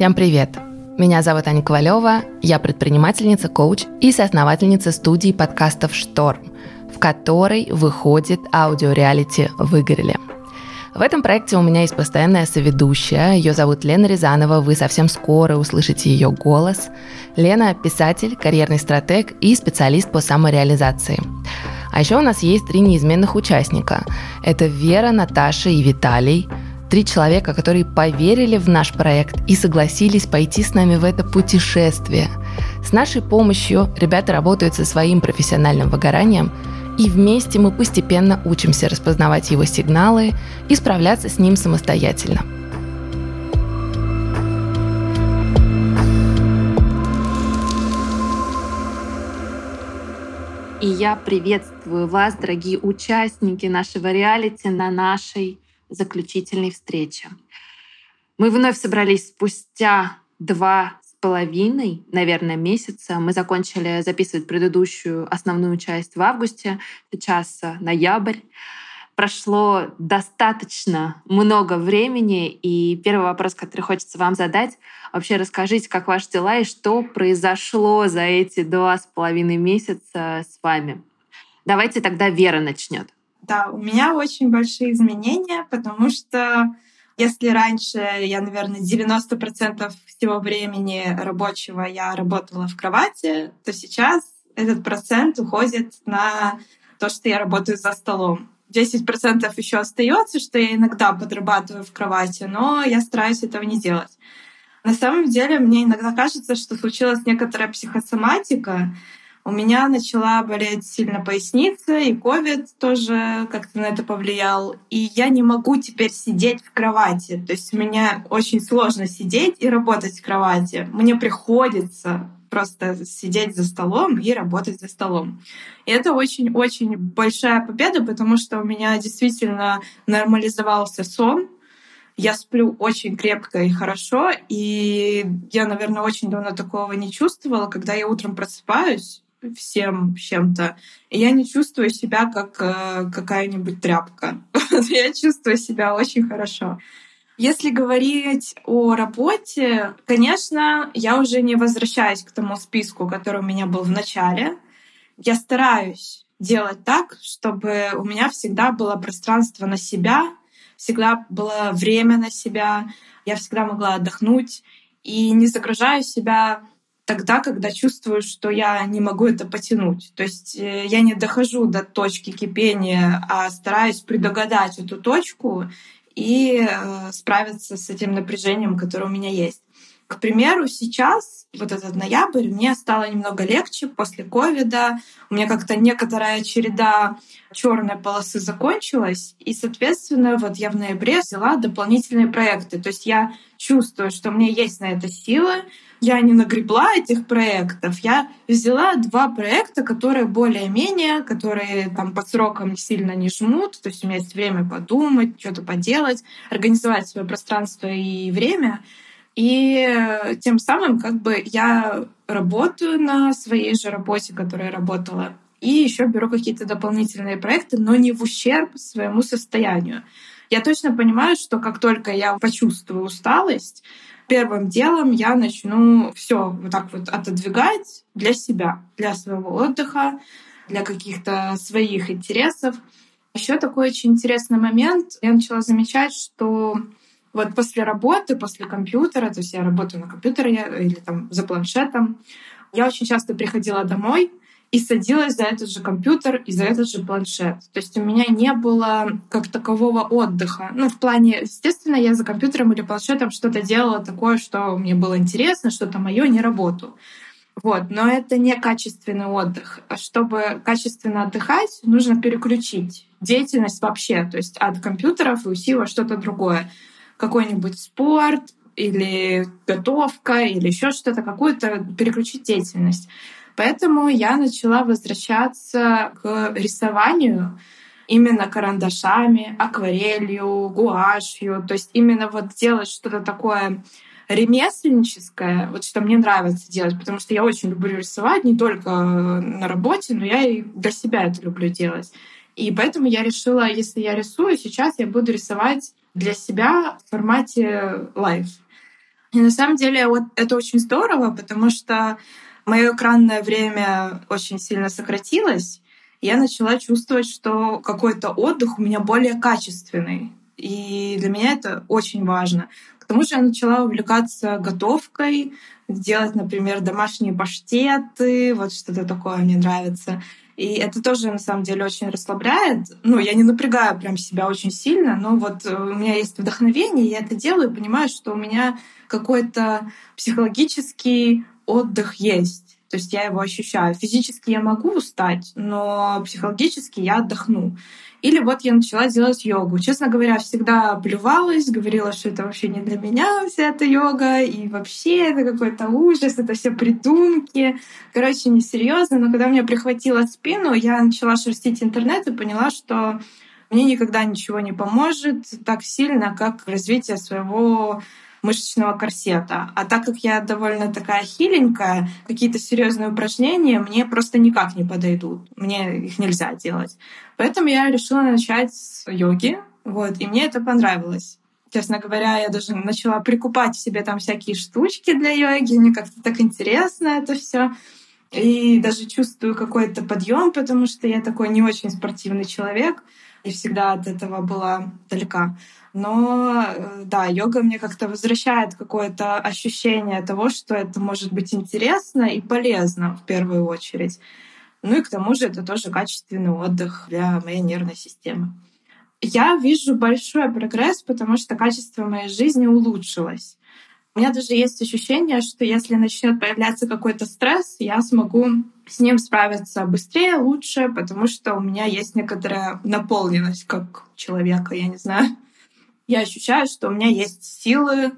Всем привет! Меня зовут Аня Ковалева, я предпринимательница, коуч и соосновательница студии подкастов «Шторм», в которой выходит аудиореалити «Выгорели». В этом проекте у меня есть постоянная соведущая. Ее зовут Лена Рязанова. Вы совсем скоро услышите ее голос. Лена – писатель, карьерный стратег и специалист по самореализации. А еще у нас есть три неизменных участника. Это Вера, Наташа и Виталий. Три человека, которые поверили в наш проект и согласились пойти с нами в это путешествие. С нашей помощью ребята работают со своим профессиональным выгоранием – и вместе мы постепенно учимся распознавать его сигналы и справляться с ним самостоятельно. И я приветствую вас, дорогие участники нашего реалити, на нашей заключительной встрече. Мы вновь собрались спустя два половиной, наверное, месяца. Мы закончили записывать предыдущую основную часть в августе, сейчас ноябрь. Прошло достаточно много времени, и первый вопрос, который хочется вам задать, вообще расскажите, как ваши дела и что произошло за эти два с половиной месяца с вами. Давайте тогда Вера начнет. Да, у меня очень большие изменения, потому что если раньше я, наверное, 90% всего времени рабочего я работала в кровати, то сейчас этот процент уходит на то, что я работаю за столом. 10% еще остается, что я иногда подрабатываю в кровати, но я стараюсь этого не делать. На самом деле, мне иногда кажется, что случилась некоторая психосоматика, у меня начала болеть сильно поясница, и ковид тоже как-то на это повлиял. И я не могу теперь сидеть в кровати. То есть у меня очень сложно сидеть и работать в кровати. Мне приходится просто сидеть за столом и работать за столом. И это очень-очень большая победа, потому что у меня действительно нормализовался сон, я сплю очень крепко и хорошо, и я, наверное, очень давно такого не чувствовала, когда я утром просыпаюсь, всем чем-то. И я не чувствую себя как э, какая-нибудь тряпка. я чувствую себя очень хорошо. Если говорить о работе, конечно, я уже не возвращаюсь к тому списку, который у меня был в начале. Я стараюсь делать так, чтобы у меня всегда было пространство на себя, всегда было время на себя, я всегда могла отдохнуть и не загружаю себя тогда, когда чувствую, что я не могу это потянуть. То есть э, я не дохожу до точки кипения, а стараюсь предугадать эту точку и э, справиться с этим напряжением, которое у меня есть. К примеру, сейчас, вот этот ноябрь, мне стало немного легче после ковида. У меня как-то некоторая череда черной полосы закончилась. И, соответственно, вот я в ноябре взяла дополнительные проекты. То есть я чувствую, что у меня есть на это силы. Я не нагребла этих проектов. Я взяла два проекта, которые более-менее, которые там по срокам сильно не жмут. То есть у меня есть время подумать, что-то поделать, организовать свое пространство и время — и э, тем самым как бы я работаю на своей же работе, которой я работала, и еще беру какие-то дополнительные проекты, но не в ущерб своему состоянию. Я точно понимаю, что как только я почувствую усталость, первым делом я начну все вот так вот отодвигать для себя, для своего отдыха, для каких-то своих интересов. Еще такой очень интересный момент. Я начала замечать, что вот после работы, после компьютера, то есть я работаю на компьютере или там за планшетом, я очень часто приходила домой и садилась за этот же компьютер и за этот же планшет. То есть у меня не было как такового отдыха. Ну, в плане, естественно, я за компьютером или планшетом что-то делала такое, что мне было интересно, что-то мое, не работу. Вот, но это не качественный отдых. Чтобы качественно отдыхать, нужно переключить деятельность вообще, то есть от компьютеров и уйти во что-то другое какой-нибудь спорт или готовка или еще что-то, какую-то переключить деятельность. Поэтому я начала возвращаться к рисованию именно карандашами, акварелью, гуашью, то есть именно вот делать что-то такое ремесленническое, вот что мне нравится делать, потому что я очень люблю рисовать не только на работе, но я и для себя это люблю делать. И поэтому я решила, если я рисую, сейчас я буду рисовать для себя в формате live. И на самом деле вот это очень здорово, потому что мое экранное время очень сильно сократилось. Я начала чувствовать, что какой-то отдых у меня более качественный. И для меня это очень важно. К тому же я начала увлекаться готовкой, делать, например, домашние паштеты, вот что-то такое мне нравится. И это тоже, на самом деле, очень расслабляет. Ну, я не напрягаю прям себя очень сильно, но вот э, у меня есть вдохновение, я это делаю и понимаю, что у меня какой-то психологический отдых есть. То есть я его ощущаю. Физически я могу устать, но психологически я отдохну. Или вот я начала делать йогу. Честно говоря, всегда плювалась, говорила, что это вообще не для меня вся эта йога, и вообще это какой-то ужас, это все придумки. Короче, несерьезно. Но когда меня прихватило спину, я начала шерстить интернет и поняла, что мне никогда ничего не поможет так сильно, как развитие своего мышечного корсета. А так как я довольно такая хиленькая, какие-то серьезные упражнения мне просто никак не подойдут. Мне их нельзя делать. Поэтому я решила начать с йоги. Вот, и мне это понравилось. Честно говоря, я даже начала прикупать себе там всякие штучки для йоги. Мне как-то так интересно это все. И даже чувствую какой-то подъем, потому что я такой не очень спортивный человек и всегда от этого была далека. Но э, да, йога мне как-то возвращает какое-то ощущение того, что это может быть интересно и полезно в первую очередь. Ну и к тому же это тоже качественный отдых для моей нервной системы. Я вижу большой прогресс, потому что качество моей жизни улучшилось. У меня даже есть ощущение, что если начнет появляться какой-то стресс, я смогу с ним справиться быстрее, лучше, потому что у меня есть некоторая наполненность как человека, я не знаю. Я ощущаю, что у меня есть силы,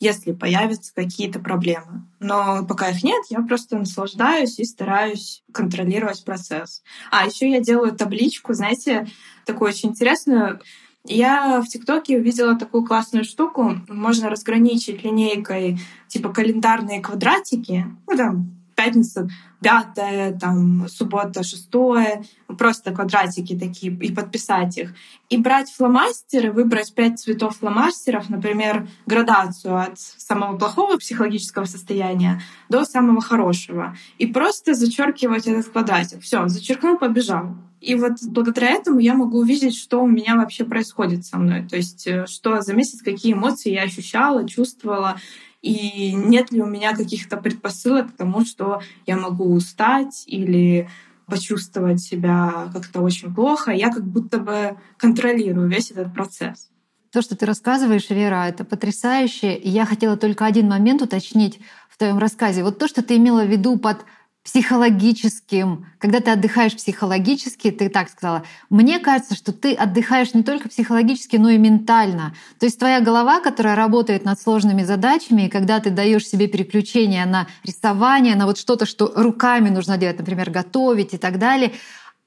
если появятся какие-то проблемы. Но пока их нет, я просто наслаждаюсь и стараюсь контролировать процесс. А еще я делаю табличку, знаете, такую очень интересную. Я в ТикТоке увидела такую классную штуку. Можно разграничить линейкой типа календарные квадратики. Ну, там, пятница пятое, там, суббота шестое, просто квадратики такие, и подписать их. И брать фломастеры, выбрать пять цветов фломастеров, например, градацию от самого плохого психологического состояния до самого хорошего. И просто зачеркивать этот квадратик. Все, зачеркнул, побежал. И вот благодаря этому я могу увидеть, что у меня вообще происходит со мной. То есть, э, что за месяц, какие эмоции я ощущала, чувствовала, и нет ли у меня каких-то предпосылок к тому, что я могу устать или почувствовать себя как-то очень плохо. Я как будто бы контролирую весь этот процесс. То, что ты рассказываешь, Вера, это потрясающе. И я хотела только один момент уточнить в твоем рассказе. Вот то, что ты имела в виду под психологическим, когда ты отдыхаешь психологически, ты так сказала, мне кажется, что ты отдыхаешь не только психологически, но и ментально. То есть твоя голова, которая работает над сложными задачами, и когда ты даешь себе переключение на рисование, на вот что-то, что руками нужно делать, например, готовить и так далее,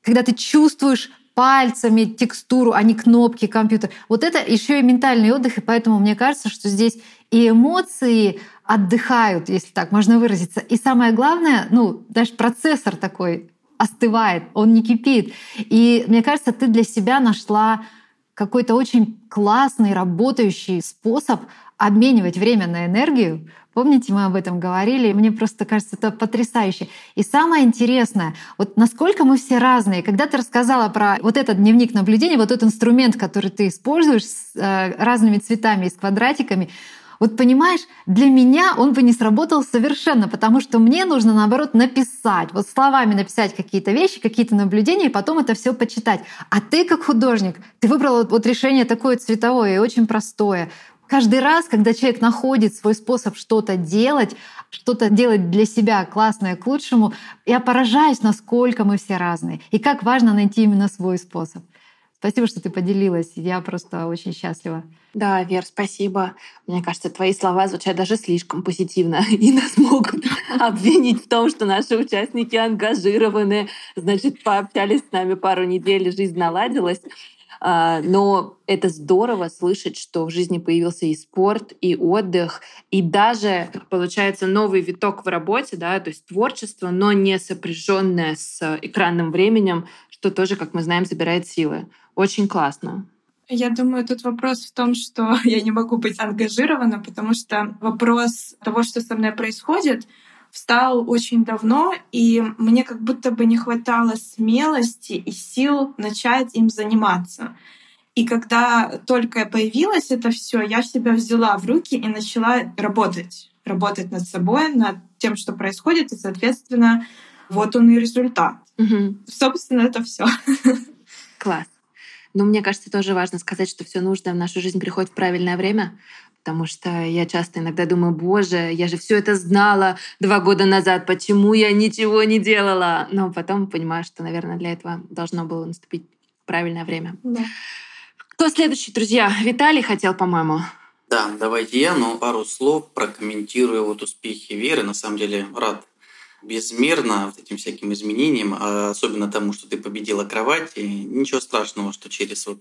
когда ты чувствуешь пальцами текстуру, а не кнопки компьютера. Вот это еще и ментальный отдых, и поэтому мне кажется, что здесь и эмоции отдыхают, если так можно выразиться. И самое главное, ну, даже процессор такой остывает, он не кипит. И мне кажется, ты для себя нашла какой-то очень классный, работающий способ обменивать время на энергию. Помните, мы об этом говорили, мне просто кажется, это потрясающе. И самое интересное, вот насколько мы все разные. Когда ты рассказала про вот этот дневник наблюдения, вот этот инструмент, который ты используешь с э, разными цветами и с квадратиками, вот понимаешь, для меня он бы не сработал совершенно, потому что мне нужно, наоборот, написать, вот словами написать какие-то вещи, какие-то наблюдения, и потом это все почитать. А ты как художник, ты выбрал вот решение такое цветовое и очень простое. Каждый раз, когда человек находит свой способ что-то делать, что-то делать для себя классное к лучшему, я поражаюсь, насколько мы все разные. И как важно найти именно свой способ. Спасибо, что ты поделилась. Я просто очень счастлива. Да, Вер, спасибо. Мне кажется, твои слова звучат даже слишком позитивно и нас могут обвинить в том, что наши участники ангажированы, значит, пообщались с нами пару недель, жизнь наладилась. А, но это здорово слышать, что в жизни появился и спорт, и отдых, и даже, получается, новый виток в работе, да, то есть творчество, но не сопряженное с экранным временем, что тоже, как мы знаем, забирает силы. Очень классно. Я думаю, тут вопрос в том, что я не могу быть ангажирована, потому что вопрос того, что со мной происходит, встал очень давно, и мне как будто бы не хватало смелости и сил начать им заниматься. И когда только появилось это все, я себя взяла в руки и начала работать. Работать над собой, над тем, что происходит, и, соответственно, вот он и результат. Угу. Собственно, это все. Класс. Но мне кажется, тоже важно сказать, что все нужное в нашу жизнь приходит в правильное время, потому что я часто иногда думаю, боже, я же все это знала два года назад, почему я ничего не делала? Но потом понимаю, что, наверное, для этого должно было наступить правильное время. Да. Кто следующий, друзья? Виталий хотел, по-моему. Да, давайте я, но пару слов прокомментирую вот успехи Веры. На самом деле рад безмерно вот этим всяким изменениям, а особенно тому, что ты победила кровать. И ничего страшного, что через вот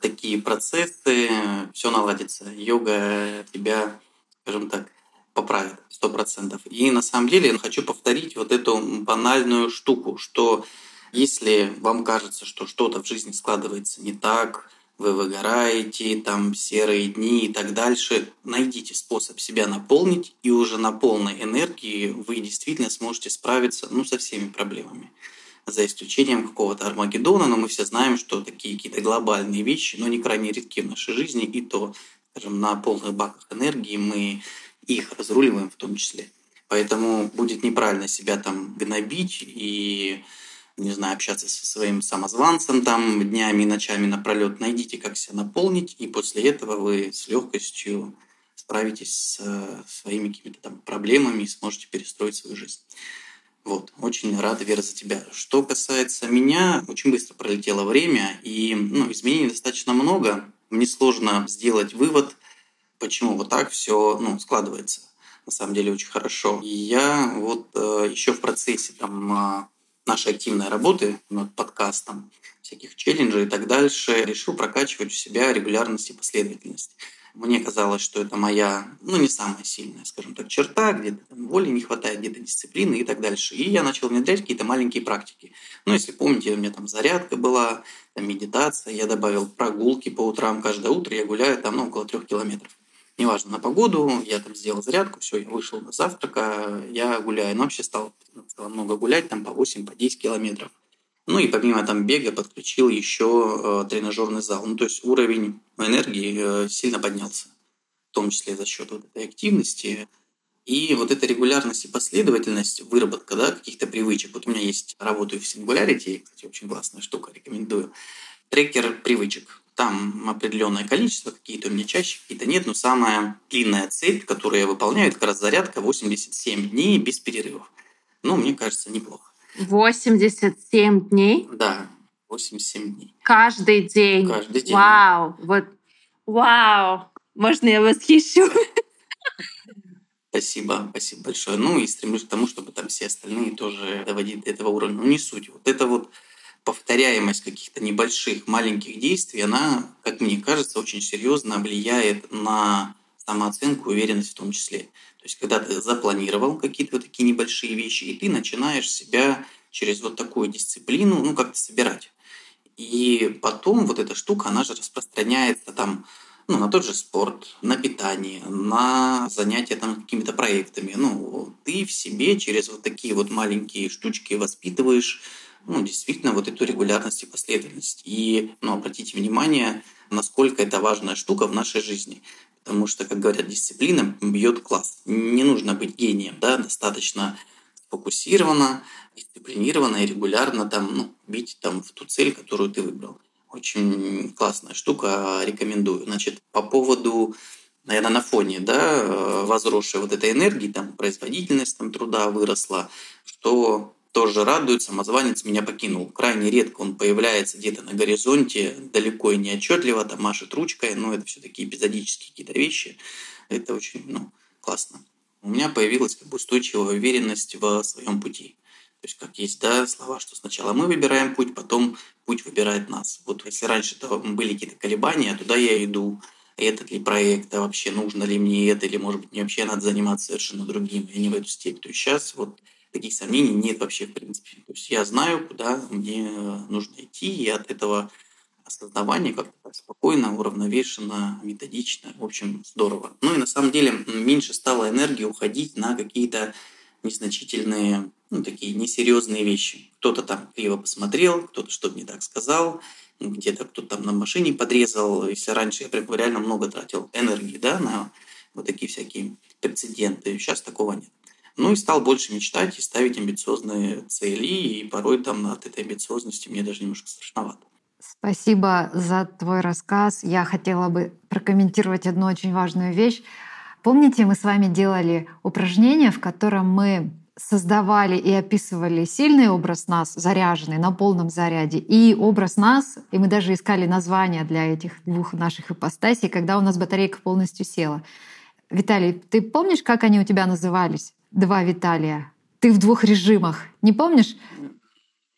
такие процессы все наладится. Йога тебя, скажем так, поправит сто процентов. И на самом деле хочу повторить вот эту банальную штуку, что если вам кажется, что что-то в жизни складывается не так, вы выгораете, там серые дни и так дальше, найдите способ себя наполнить, и уже на полной энергии вы действительно сможете справиться ну, со всеми проблемами. За исключением какого-то Армагеддона, но мы все знаем, что такие какие-то глобальные вещи, но не крайне редки в нашей жизни, и то, скажем, на полных баках энергии мы их разруливаем в том числе. Поэтому будет неправильно себя там гнобить и не знаю, общаться со своим самозванцем там днями и ночами напролет. Найдите, как себя наполнить, и после этого вы с легкостью справитесь с э, своими какими-то там проблемами и сможете перестроить свою жизнь. Вот, очень рад, Вера, за тебя. Что касается меня, очень быстро пролетело время, и ну, изменений достаточно много. Мне сложно сделать вывод, почему вот так все ну, складывается. На самом деле очень хорошо. И я вот э, еще в процессе там а, нашей активной работы над подкастом, всяких челленджей и так дальше, решил прокачивать у себя регулярность и последовательность. Мне казалось, что это моя, ну, не самая сильная, скажем так, черта, где-то воли не хватает, где-то дисциплины и так дальше. И я начал внедрять какие-то маленькие практики. Ну, если помните, у меня там зарядка была, там медитация, я добавил прогулки по утрам. Каждое утро я гуляю там, ну, около трех километров неважно, на погоду, я там сделал зарядку, все, я вышел на завтрака, я гуляю. Но вообще стал, стал много гулять, там по 8, по 10 километров. Ну и помимо там бега подключил еще э, тренажерный зал. Ну то есть уровень энергии э, сильно поднялся, в том числе за счет вот этой активности. И вот эта регулярность и последовательность, выработка да, каких-то привычек. Вот у меня есть, работаю в Singularity, кстати, очень классная штука, рекомендую. Трекер привычек. Там определенное количество, какие-то у меня чаще, какие-то нет, но самая длинная цепь, которую я выполняю, это как раз зарядка 87 дней без перерывов. Ну, мне кажется, неплохо. 87 дней? Да, 87 дней. Каждый день? Каждый день. Вау, вот, вау, можно я восхищу? Спасибо, спасибо большое. Ну и стремлюсь к тому, чтобы там все остальные тоже доводить до этого уровня. Ну не суть. Вот это вот повторяемость каких-то небольших, маленьких действий, она, как мне кажется, очень серьезно влияет на самооценку уверенность в том числе. То есть, когда ты запланировал какие-то вот такие небольшие вещи, и ты начинаешь себя через вот такую дисциплину, ну, как-то собирать. И потом вот эта штука, она же распространяется там, ну, на тот же спорт, на питание, на занятия там какими-то проектами. Ну, ты в себе через вот такие вот маленькие штучки воспитываешь ну, действительно вот эту регулярность и последовательность. И ну, обратите внимание, насколько это важная штука в нашей жизни. Потому что, как говорят, дисциплина бьет класс. Не нужно быть гением, да, достаточно фокусированно, дисциплинированно и регулярно там, ну, бить там в ту цель, которую ты выбрал. Очень классная штука, рекомендую. Значит, по поводу наверное, на фоне да, возросшей вот этой энергии, там, производительность там, труда выросла, что тоже радует, самозванец меня покинул. Крайне редко он появляется где-то на горизонте, далеко и неотчетливо, там машет ручкой, но это все таки эпизодические какие-то вещи. Это очень ну, классно. У меня появилась как бы устойчивая уверенность в своем пути. То есть как есть да, слова, что сначала мы выбираем путь, потом путь выбирает нас. Вот если раньше -то были какие-то колебания, туда я иду, этот ли проект, а вообще нужно ли мне это, или может быть мне вообще надо заниматься совершенно другим, и не в эту степь. То есть сейчас вот таких сомнений нет вообще в принципе. То есть я знаю, куда мне нужно идти, и от этого осознавание как-то спокойно, уравновешенно, методично. В общем, здорово. Ну и на самом деле меньше стало энергии уходить на какие-то незначительные, ну, такие несерьезные вещи. Кто-то там криво посмотрел, кто-то что-то не так сказал, где-то кто-то там на машине подрезал. Если раньше я прям реально много тратил энергии да, на вот такие всякие прецеденты, сейчас такого нет. Ну и стал больше мечтать и ставить амбициозные цели, и порой там от этой амбициозности мне даже немножко страшновато. Спасибо за твой рассказ. Я хотела бы прокомментировать одну очень важную вещь. Помните, мы с вами делали упражнение, в котором мы создавали и описывали сильный образ нас, заряженный, на полном заряде, и образ нас, и мы даже искали названия для этих двух наших ипостасей, когда у нас батарейка полностью села. Виталий, ты помнишь, как они у тебя назывались? Два Виталия. Ты в двух режимах. Не помнишь?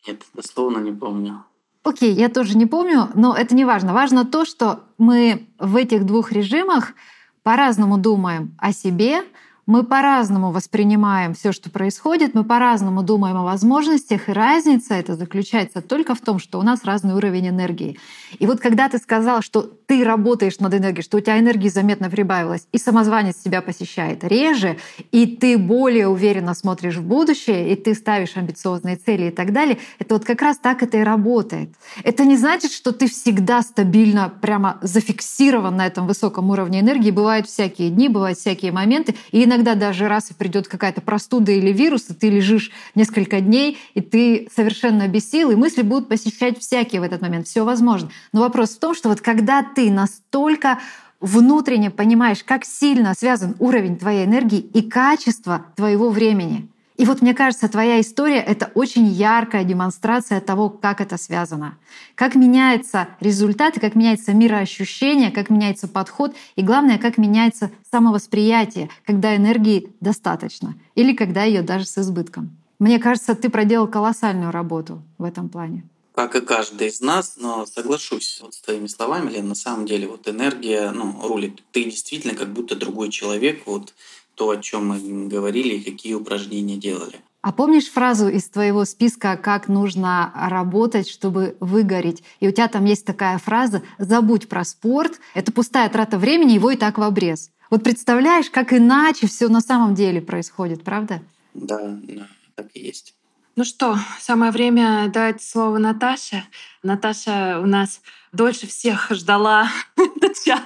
Нет, дословно не помню. Окей, я тоже не помню, но это не важно. Важно то, что мы в этих двух режимах по-разному думаем о себе, мы по-разному воспринимаем все, что происходит, мы по-разному думаем о возможностях, и разница это заключается только в том, что у нас разный уровень энергии. И вот когда ты сказал, что ты работаешь над энергией, что у тебя энергии заметно прибавилось, и самозванец тебя посещает реже, и ты более уверенно смотришь в будущее, и ты ставишь амбициозные цели и так далее, это вот как раз так это и работает. Это не значит, что ты всегда стабильно прямо зафиксирован на этом высоком уровне энергии. Бывают всякие дни, бывают всякие моменты, и иногда даже раз придет какая-то простуда или вирус, и ты лежишь несколько дней, и ты совершенно без сил, и мысли будут посещать всякие в этот момент. Все возможно. Но вопрос в том, что вот когда ты настолько внутренне понимаешь, как сильно связан уровень твоей энергии и качество твоего времени — и вот мне кажется, твоя история — это очень яркая демонстрация того, как это связано. Как меняется результат, как меняется мироощущение, как меняется подход, и главное, как меняется самовосприятие, когда энергии достаточно или когда ее даже с избытком. Мне кажется, ты проделал колоссальную работу в этом плане как и каждый из нас, но соглашусь вот с твоими словами, Лен, на самом деле вот энергия ну, рулит. Ты действительно как будто другой человек, вот то, о чем мы говорили и какие упражнения делали. А помнишь фразу из твоего списка, как нужно работать, чтобы выгореть? И у тебя там есть такая фраза «забудь про спорт, это пустая трата времени, его и так в обрез». Вот представляешь, как иначе все на самом деле происходит, правда? Да, да, так и есть. Ну что, самое время дать слово Наташе. Наташа у нас дольше всех ждала этот час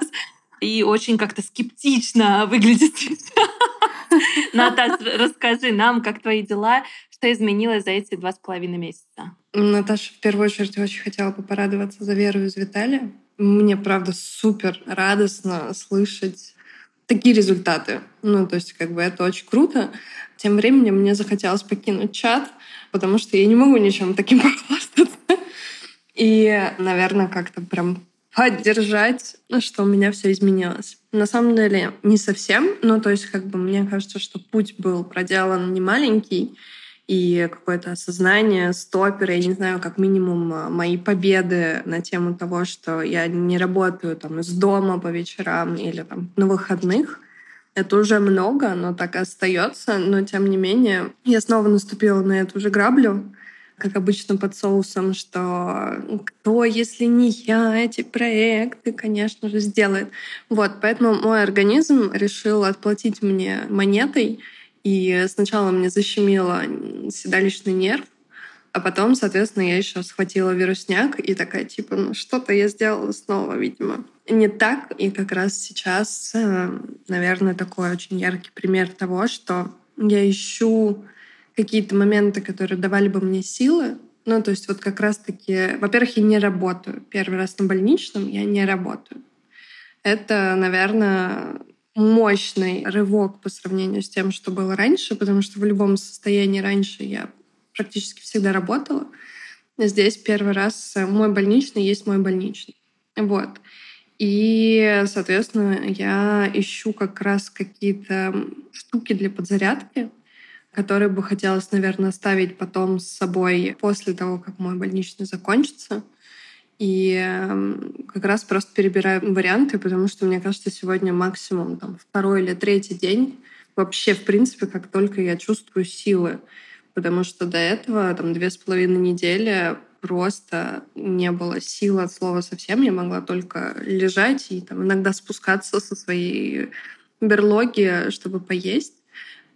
и очень как-то скептично выглядит Наташа, расскажи нам, как твои дела, что изменилось за эти два с половиной месяца? Наташа, в первую очередь, очень хотела бы порадоваться за Веру из Виталия. Мне, правда, супер радостно слышать такие результаты. Ну, то есть, как бы это очень круто. Тем временем мне захотелось покинуть чат, потому что я не могу ничем таким похвастаться. И, наверное, как-то прям поддержать, что у меня все изменилось. На самом деле не совсем, но то есть как бы мне кажется, что путь был проделан не маленький, и какое-то осознание стопера, я не знаю, как минимум а, мои победы на тему того, что я не работаю там из дома по вечерам или там на выходных, это уже много, но так и остается. Но тем не менее, я снова наступила на эту же граблю, как обычно под соусом, что кто, если не я, эти проекты, конечно же, сделает. Вот, поэтому мой организм решил отплатить мне монетой, и сначала мне защемило седалищный нерв, а потом, соответственно, я еще схватила вирусняк и такая, типа, ну что-то я сделала снова, видимо. Не так, и как раз сейчас, э, наверное, такой очень яркий пример того, что я ищу какие-то моменты, которые давали бы мне силы. Ну, то есть вот как раз-таки, во-первых, я не работаю. Первый раз на больничном я не работаю. Это, наверное, мощный рывок по сравнению с тем, что было раньше, потому что в любом состоянии раньше я практически всегда работала. Здесь первый раз мой больничный есть мой больничный. Вот. И, соответственно, я ищу как раз какие-то штуки для подзарядки, который бы хотелось, наверное, оставить потом с собой после того, как мой больничный закончится. И эм, как раз просто перебираю варианты, потому что, мне кажется, сегодня максимум там, второй или третий день вообще, в принципе, как только я чувствую силы. Потому что до этого, там, две с половиной недели просто не было сил от слова совсем. Я могла только лежать и там иногда спускаться со своей берлоги, чтобы поесть.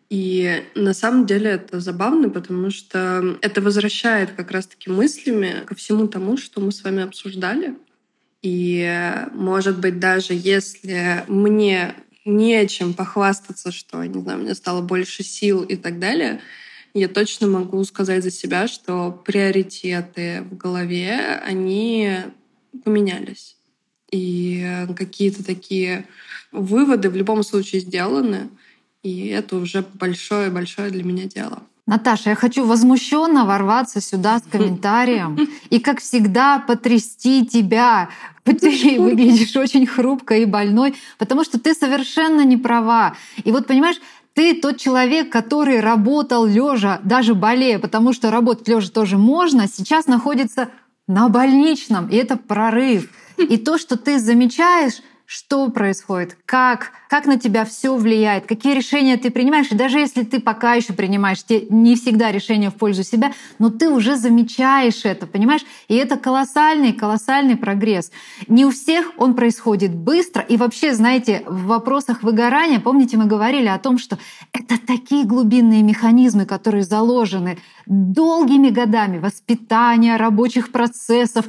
И на самом деле это забавно, потому что это возвращает как раз-таки мыслями ко всему тому, что мы с вами обсуждали. И, может быть, даже если мне нечем похвастаться, что, не знаю, мне стало больше сил и так далее, я точно могу сказать за себя, что приоритеты в голове, они поменялись. И какие-то такие выводы в любом случае сделаны. И это уже большое-большое для меня дело. Наташа, я хочу возмущенно ворваться сюда с комментарием и, как всегда, потрясти тебя. Ты выглядишь очень хрупкой и больной, потому что ты совершенно не права. И вот, понимаешь, ты тот человек, который работал лежа, даже болея, потому что работать лежа тоже можно, сейчас находится на больничном, и это прорыв. И то, что ты замечаешь, что происходит, как, как на тебя все влияет, какие решения ты принимаешь. И даже если ты пока еще принимаешь те, не всегда решения в пользу себя, но ты уже замечаешь это, понимаешь? И это колоссальный, колоссальный прогресс. Не у всех он происходит быстро. И вообще, знаете, в вопросах выгорания, помните, мы говорили о том, что это такие глубинные механизмы, которые заложены долгими годами воспитания, рабочих процессов,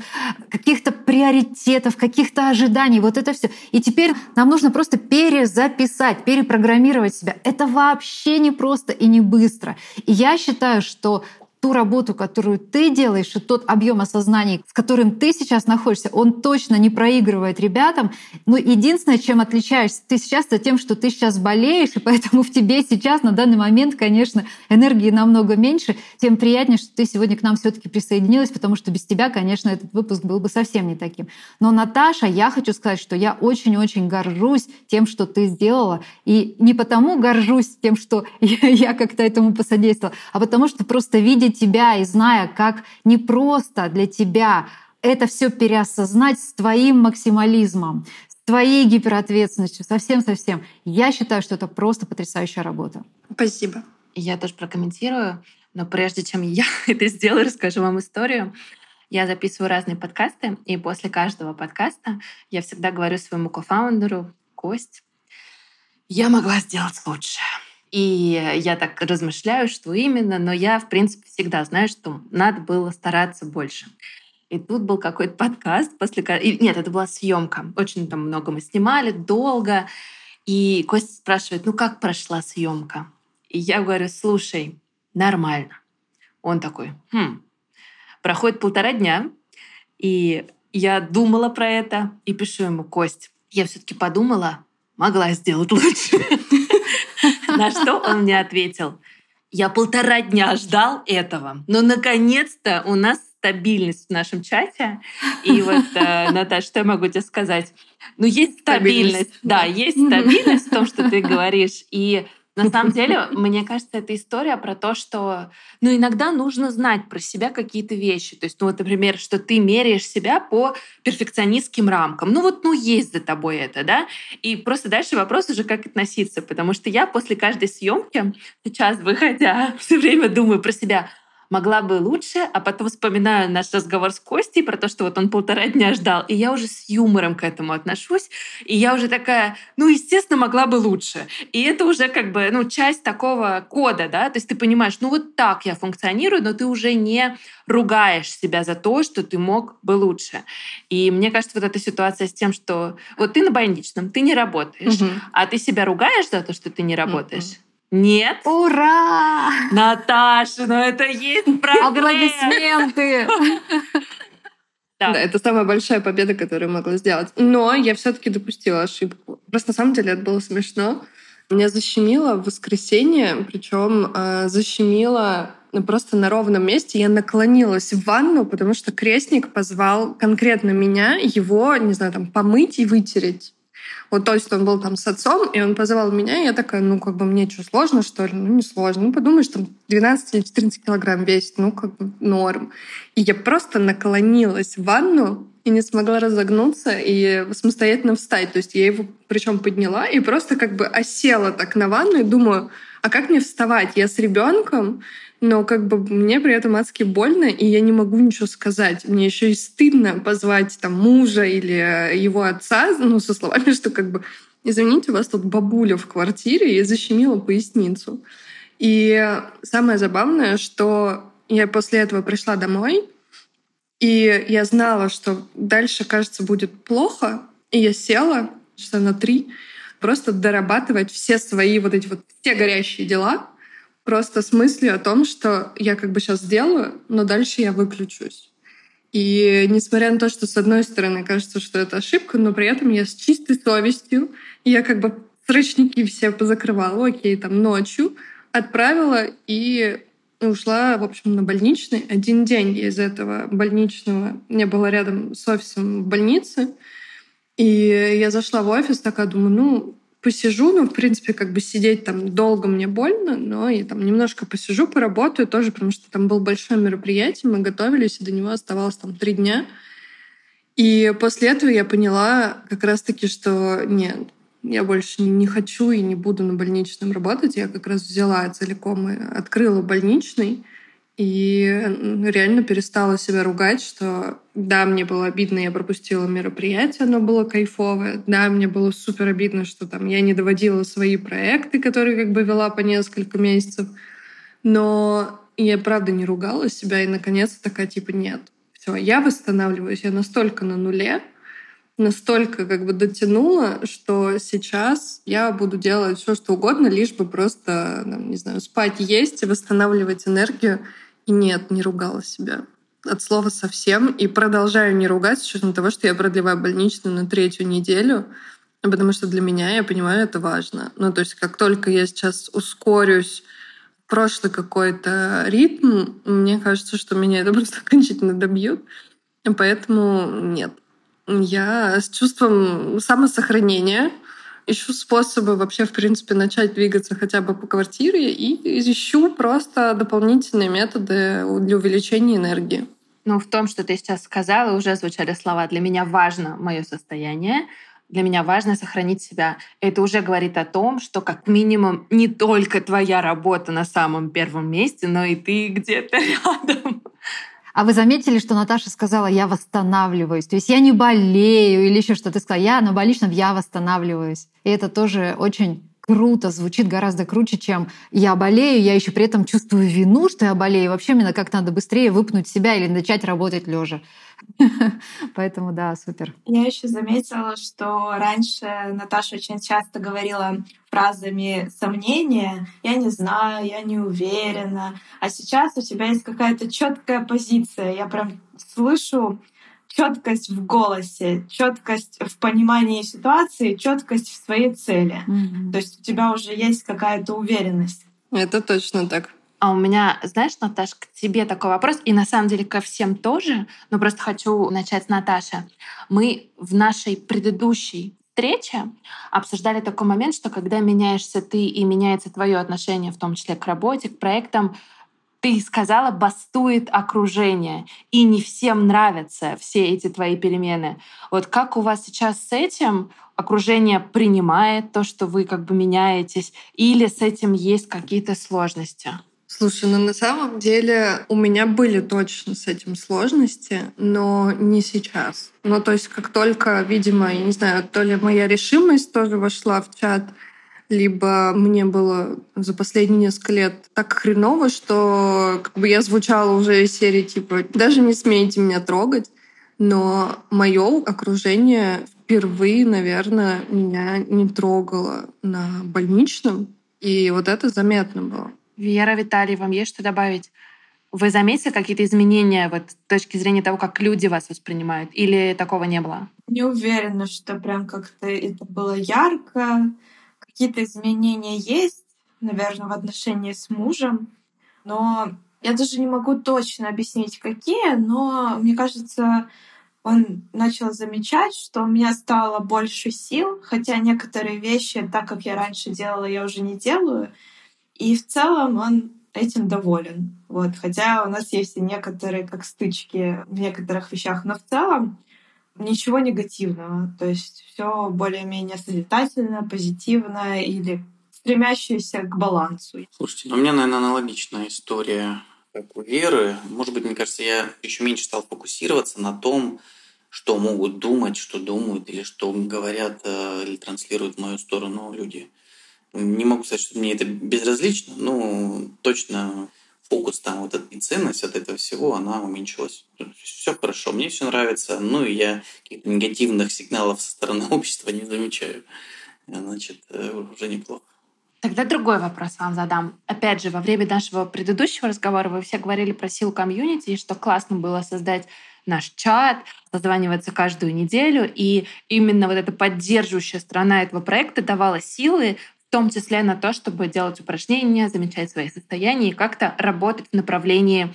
каких-то приоритетов, каких-то ожиданий. Вот это все. И теперь нам нужно просто перезаписать, перепрограммировать себя. Это вообще не просто и не быстро. И я считаю, что ту работу, которую ты делаешь, и тот объем осознания, с которым ты сейчас находишься, он точно не проигрывает ребятам. Но единственное, чем отличаешься ты сейчас, это тем, что ты сейчас болеешь, и поэтому в тебе сейчас на данный момент, конечно, энергии намного меньше. Тем приятнее, что ты сегодня к нам все таки присоединилась, потому что без тебя, конечно, этот выпуск был бы совсем не таким. Но, Наташа, я хочу сказать, что я очень-очень горжусь тем, что ты сделала. И не потому горжусь тем, что я как-то этому посодействовала, а потому что просто видеть видя тебя и зная, как непросто для тебя это все переосознать с твоим максимализмом, с твоей гиперответственностью, совсем-совсем. Я считаю, что это просто потрясающая работа. Спасибо. Я тоже прокомментирую, но прежде чем я это сделаю, расскажу вам историю. Я записываю разные подкасты, и после каждого подкаста я всегда говорю своему кофаундеру, Кость, я могла сделать лучше. И я так размышляю, что именно, но я, в принципе, всегда знаю, что надо было стараться больше. И тут был какой-то подкаст после... Нет, это была съемка. Очень там много мы снимали, долго. И Костя спрашивает, ну как прошла съемка? И я говорю, слушай, нормально. Он такой, хм. Проходит полтора дня, и я думала про это и пишу ему, Кость, я все таки подумала, могла сделать лучше. На что он мне ответил, я полтора дня ждал этого, но наконец-то у нас стабильность в нашем чате. И вот, э, Наташа, что я могу тебе сказать? Ну, есть стабильность. стабильность. Да, есть стабильность в том, что ты говоришь. И на самом деле, мне кажется, это история про то, что ну, иногда нужно знать про себя какие-то вещи. То есть, ну вот, например, что ты меряешь себя по перфекционистским рамкам. Ну вот, ну есть за тобой это, да? И просто дальше вопрос уже, как относиться. Потому что я после каждой съемки сейчас, выходя, все время думаю про себя, могла бы лучше, а потом вспоминаю наш разговор с Костей про то, что вот он полтора дня ждал, и я уже с юмором к этому отношусь, и я уже такая, ну, естественно, могла бы лучше. И это уже как бы, ну, часть такого кода, да, то есть ты понимаешь, ну, вот так я функционирую, но ты уже не ругаешь себя за то, что ты мог бы лучше. И мне кажется, вот эта ситуация с тем, что вот ты на больничном, ты не работаешь, угу. а ты себя ругаешь за то, что ты не работаешь, угу. Нет. Ура! Наташа, ну это есть прогресс. Аплодисменты. Да. да, это самая большая победа, которую могла сделать. Но я все-таки допустила ошибку. Просто на самом деле это было смешно. Меня защемило в воскресенье, причем э, защемило просто на ровном месте. Я наклонилась в ванну, потому что крестник позвал конкретно меня его, не знаю, там помыть и вытереть. Вот то есть он был там с отцом, и он позвал меня, и я такая, ну, как бы мне что, сложно, что ли? Ну, не сложно. Ну, подумаешь, там 12 или 14 килограмм весит, ну, как бы норм. И я просто наклонилась в ванну, и не смогла разогнуться и самостоятельно встать. То есть я его причем подняла и просто как бы осела так на ванну и думаю, а как мне вставать? Я с ребенком, но как бы мне при этом адски больно, и я не могу ничего сказать. Мне еще и стыдно позвать там мужа или его отца, ну, со словами, что как бы извините, у вас тут бабуля в квартире и защемила поясницу. И самое забавное, что я после этого пришла домой, и я знала, что дальше, кажется, будет плохо, и я села часа на три, просто дорабатывать все свои вот эти вот все горящие дела, просто с мыслью о том, что я как бы сейчас сделаю, но дальше я выключусь. И несмотря на то, что с одной стороны кажется, что это ошибка, но при этом я с чистой совестью, я как бы срочники все позакрывала, окей, там ночью, отправила и ушла, в общем, на больничный. Один день из этого больничного не было рядом с офисом в больнице. И я зашла в офис, такая думаю, ну, посижу, ну, в принципе, как бы сидеть там долго мне больно, но и там немножко посижу, поработаю тоже, потому что там было большое мероприятие, мы готовились, и до него оставалось там три дня. И после этого я поняла как раз-таки, что нет, я больше не хочу и не буду на больничном работать. Я как раз взяла целиком и открыла больничный. И реально перестала себя ругать, что да, мне было обидно, я пропустила мероприятие, оно было кайфовое. Да, мне было супер обидно, что там я не доводила свои проекты, которые как бы вела по несколько месяцев. Но я правда не ругала себя и наконец такая типа нет. Все, я восстанавливаюсь, я настолько на нуле, настолько как бы дотянула, что сейчас я буду делать все, что угодно, лишь бы просто, там, не знаю, спать, есть, восстанавливать энергию. И нет, не ругала себя. От слова совсем. И продолжаю не ругать, с учетом того, что я продлеваю больничную на третью неделю, потому что для меня, я понимаю, это важно. Ну, то есть как только я сейчас ускорюсь прошлый какой-то ритм, мне кажется, что меня это просто окончательно добьют. И поэтому нет, я с чувством самосохранения ищу способы вообще, в принципе, начать двигаться хотя бы по квартире и ищу просто дополнительные методы для увеличения энергии. Ну, в том, что ты сейчас сказала, уже звучали слова «для меня важно мое состояние», для меня важно сохранить себя. Это уже говорит о том, что как минимум не только твоя работа на самом первом месте, но и ты где-то рядом. А вы заметили, что Наташа сказала, я восстанавливаюсь. То есть я не болею или еще что-то сказала. Я на больничном, я восстанавливаюсь. И это тоже очень круто, звучит гораздо круче, чем я болею, я еще при этом чувствую вину, что я болею. Вообще мне как надо быстрее выпнуть себя или начать работать лежа. Поэтому да, супер. Я еще заметила, что раньше Наташа очень часто говорила фразами сомнения, я не знаю, я не уверена. А сейчас у тебя есть какая-то четкая позиция. Я прям слышу четкость в голосе, четкость в понимании ситуации, четкость в своей цели. Mm-hmm. То есть у тебя уже есть какая-то уверенность. Это точно так. А у меня, знаешь, Наташ, к тебе такой вопрос, и на самом деле ко всем тоже, но просто хочу начать с Наташи. Мы в нашей предыдущей встрече обсуждали такой момент, что когда меняешься ты и меняется твое отношение, в том числе к работе, к проектам, ты сказала, бастует окружение, и не всем нравятся все эти твои перемены. Вот как у вас сейчас с этим? Окружение принимает то, что вы как бы меняетесь, или с этим есть какие-то сложности? Слушай, ну на самом деле у меня были точно с этим сложности, но не сейчас. Ну то есть как только, видимо, я не знаю, то ли моя решимость тоже вошла в чат, либо мне было за последние несколько лет так хреново, что как бы я звучала уже из серии типа «даже не смейте меня трогать», но мое окружение впервые, наверное, меня не трогало на больничном, и вот это заметно было. Вера, Виталий, вам есть что добавить? Вы заметили какие-то изменения вот, с точки зрения того, как люди вас воспринимают? Или такого не было? Не уверена, что прям как-то это было ярко какие-то изменения есть, наверное, в отношении с мужем, но я даже не могу точно объяснить, какие, но мне кажется, он начал замечать, что у меня стало больше сил, хотя некоторые вещи, так как я раньше делала, я уже не делаю. И в целом он этим доволен. Вот. Хотя у нас есть и некоторые как стычки в некоторых вещах, но в целом ничего негативного. То есть все более-менее созидательно, позитивно или стремящееся к балансу. Слушайте, ну, у меня, наверное, аналогичная история, как у Веры. Может быть, мне кажется, я еще меньше стал фокусироваться на том, что могут думать, что думают, или что говорят э, или транслируют в мою сторону люди. Не могу сказать, что мне это безразлично, но точно фокус там вот эта ценность от этого всего, она уменьшилась. Все хорошо, мне все нравится, ну и я каких-то негативных сигналов со стороны общества не замечаю. Значит, э, уже неплохо. Тогда другой вопрос вам задам. Опять же, во время нашего предыдущего разговора вы все говорили про силу комьюнити, и что классно было создать наш чат, созваниваться каждую неделю. И именно вот эта поддерживающая сторона этого проекта давала силы в том числе на то, чтобы делать упражнения, замечать свои состояния и как-то работать в направлении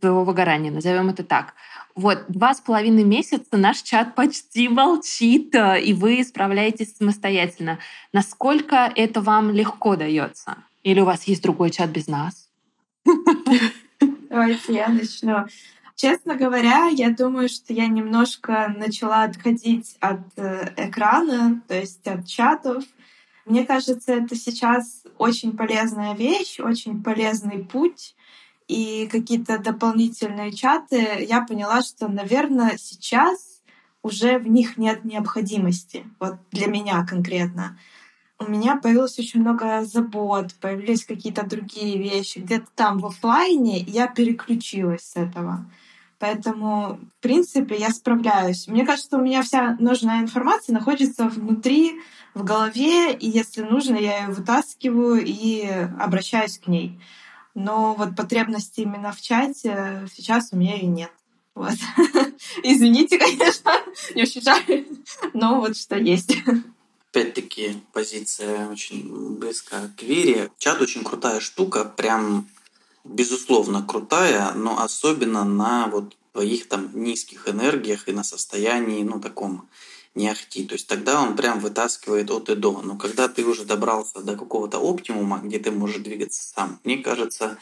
своего выгорания, назовем это так. Вот, два с половиной месяца наш чат почти молчит, э, и вы справляетесь самостоятельно. Насколько это вам легко дается? Или у вас есть другой чат без нас? Давайте я начну. Честно говоря, я думаю, что я немножко начала отходить от э, экрана, то есть от чатов. Мне кажется, это сейчас очень полезная вещь, очень полезный путь. И какие-то дополнительные чаты, я поняла, что, наверное, сейчас уже в них нет необходимости. Вот для меня конкретно. У меня появилось очень много забот, появились какие-то другие вещи. Где-то там в офлайне я переключилась с этого. Поэтому, в принципе, я справляюсь. Мне кажется, у меня вся нужная информация находится внутри, в голове, и если нужно, я ее вытаскиваю и обращаюсь к ней. Но вот потребности именно в чате сейчас у меня и нет. Вот. Извините, конечно, не жаль, но вот что есть. Опять-таки, позиция очень близка к вере. Чат очень крутая штука, прям безусловно крутая, но особенно на вот твоих там низких энергиях и на состоянии, ну, таком не ахти. То есть тогда он прям вытаскивает от и до. Но когда ты уже добрался до какого-то оптимума, где ты можешь двигаться сам, мне кажется,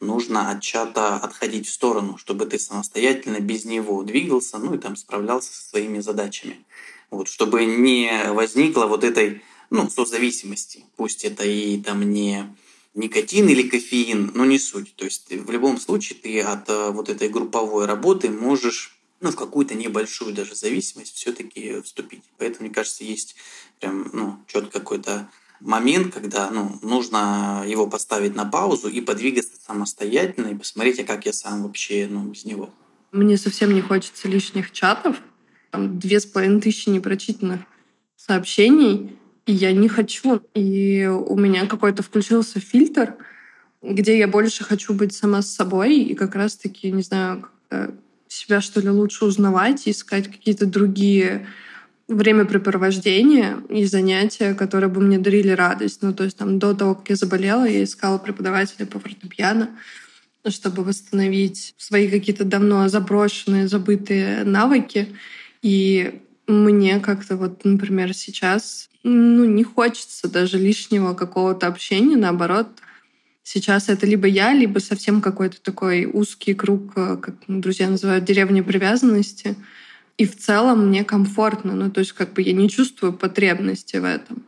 нужно от чата отходить в сторону, чтобы ты самостоятельно без него двигался, ну и там справлялся со своими задачами. Вот, чтобы не возникло вот этой ну, созависимости. Пусть это и там не никотин или кофеин, но не суть. То есть в любом случае ты от э, вот этой групповой работы можешь ну, в какую-то небольшую даже зависимость все-таки вступить. Поэтому, мне кажется, есть прям ну, четко какой-то момент, когда ну, нужно его поставить на паузу и подвигаться самостоятельно и посмотреть, а как я сам вообще ну, без него. Мне совсем не хочется лишних чатов. Там две с половиной тысячи непрочитанных сообщений и я не хочу. И у меня какой-то включился фильтр, где я больше хочу быть сама с собой и как раз-таки, не знаю, себя что ли лучше узнавать искать какие-то другие времяпрепровождения и занятия, которые бы мне дарили радость. Ну, то есть там до того, как я заболела, я искала преподавателя по фортепиано, чтобы восстановить свои какие-то давно заброшенные, забытые навыки. И мне как-то вот, например, сейчас ну, не хочется даже лишнего какого-то общения, наоборот, сейчас это либо я, либо совсем какой-то такой узкий круг, э, как друзья называют, деревня привязанности. И в целом мне комфортно, ну то есть как бы я не чувствую потребности в этом.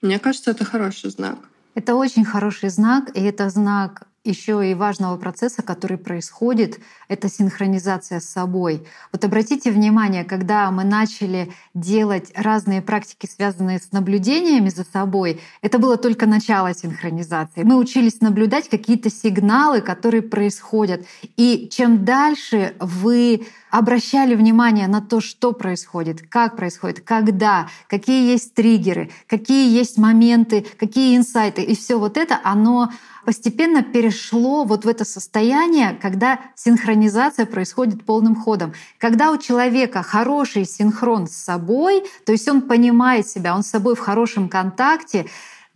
Мне кажется, это хороший знак. Это очень хороший знак, и это знак еще и важного процесса, который происходит, это синхронизация с собой. Вот обратите внимание, когда мы начали делать разные практики, связанные с наблюдениями за собой, это было только начало синхронизации. Мы учились наблюдать какие-то сигналы, которые происходят. И чем дальше вы обращали внимание на то, что происходит, как происходит, когда, какие есть триггеры, какие есть моменты, какие инсайты, и все вот это, оно постепенно перешло вот в это состояние, когда синхронизация происходит полным ходом. Когда у человека хороший синхрон с собой, то есть он понимает себя, он с собой в хорошем контакте,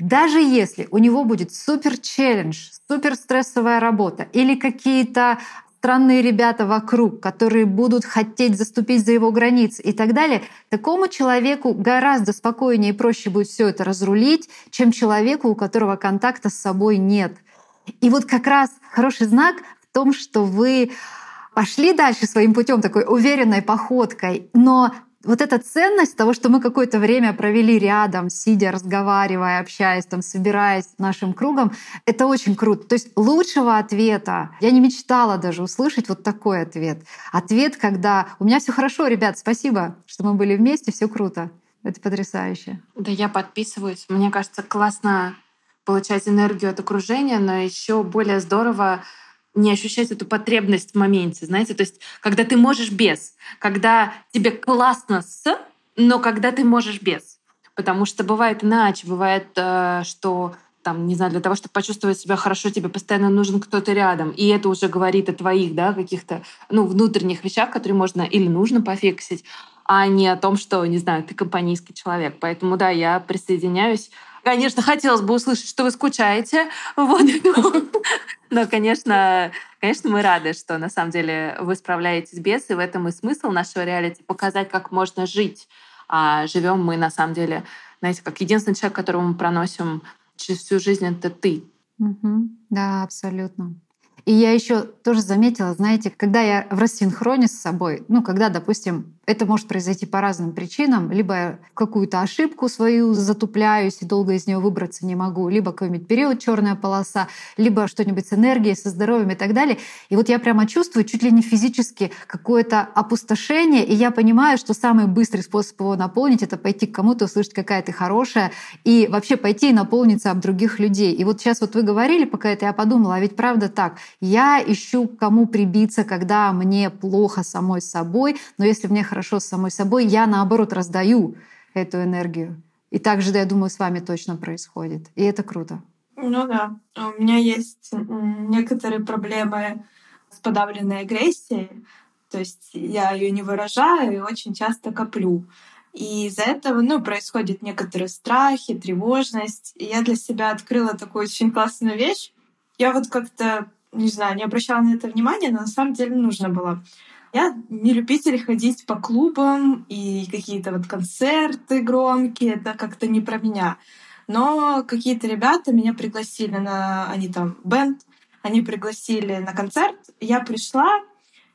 даже если у него будет супер челлендж, супер стрессовая работа или какие-то странные ребята вокруг, которые будут хотеть заступить за его границы и так далее, такому человеку гораздо спокойнее и проще будет все это разрулить, чем человеку, у которого контакта с собой нет. И вот как раз хороший знак в том, что вы пошли дальше своим путем такой уверенной походкой, но вот эта ценность того, что мы какое-то время провели рядом, сидя, разговаривая, общаясь, там, собираясь нашим кругом, это очень круто. То есть лучшего ответа я не мечтала даже услышать вот такой ответ. Ответ, когда у меня все хорошо, ребят, спасибо, что мы были вместе, все круто. Это потрясающе. Да, я подписываюсь. Мне кажется, классно получать энергию от окружения, но еще более здорово не ощущать эту потребность в моменте, знаете, то есть когда ты можешь без, когда тебе классно с, но когда ты можешь без. Потому что бывает иначе, бывает, э, что там, не знаю, для того, чтобы почувствовать себя хорошо, тебе постоянно нужен кто-то рядом. И это уже говорит о твоих, да, каких-то, ну, внутренних вещах, которые можно или нужно пофиксить, а не о том, что, не знаю, ты компанейский человек. Поэтому, да, я присоединяюсь. Конечно, хотелось бы услышать, что вы скучаете. Вот. Но, конечно, конечно, мы рады, что на самом деле вы справляетесь без, и в этом и смысл нашего реалити — показать, как можно жить. А живем мы, на самом деле, знаете, как единственный человек, которого мы проносим через всю жизнь, это ты. Угу. Да, абсолютно. И я еще тоже заметила, знаете, когда я в рассинхроне с собой, ну, когда, допустим, это может произойти по разным причинам. Либо я какую-то ошибку свою затупляюсь и долго из нее выбраться не могу, либо какой-нибудь период черная полоса, либо что-нибудь с энергией, со здоровьем и так далее. И вот я прямо чувствую чуть ли не физически какое-то опустошение, и я понимаю, что самый быстрый способ его наполнить — это пойти к кому-то, услышать, какая ты хорошая, и вообще пойти и наполниться об других людей. И вот сейчас вот вы говорили, пока это я подумала, а ведь правда так. Я ищу кому прибиться, когда мне плохо самой собой, но если мне хорошо с самой собой, я наоборот раздаю эту энергию. И так же, я думаю, с вами точно происходит. И это круто. Ну да. У меня есть некоторые проблемы с подавленной агрессией. То есть я ее не выражаю и очень часто коплю. И из-за этого ну, происходят некоторые страхи, тревожность. И я для себя открыла такую очень классную вещь. Я вот как-то, не знаю, не обращала на это внимания, но на самом деле нужно было. Я не любитель ходить по клубам и какие-то вот концерты громкие, это как-то не про меня. Но какие-то ребята меня пригласили на... Они там бенд, они пригласили на концерт. Я пришла,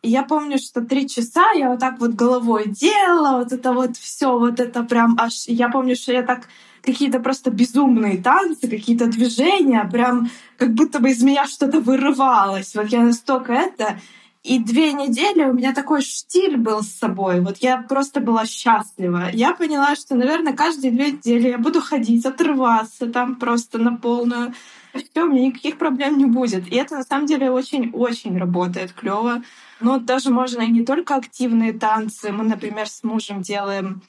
и я помню, что три часа я вот так вот головой делала, вот это вот все, вот это прям аж... Я помню, что я так какие-то просто безумные танцы, какие-то движения, прям как будто бы из меня что-то вырывалось. Вот я настолько это... И две недели у меня такой штиль был с собой. Вот я просто была счастлива. Я поняла, что, наверное, каждые две недели я буду ходить, отрываться там просто на полную. Все, у меня никаких проблем не будет. И это на самом деле очень-очень работает клево. Но даже можно и не только активные танцы. Мы, например, с мужем делаем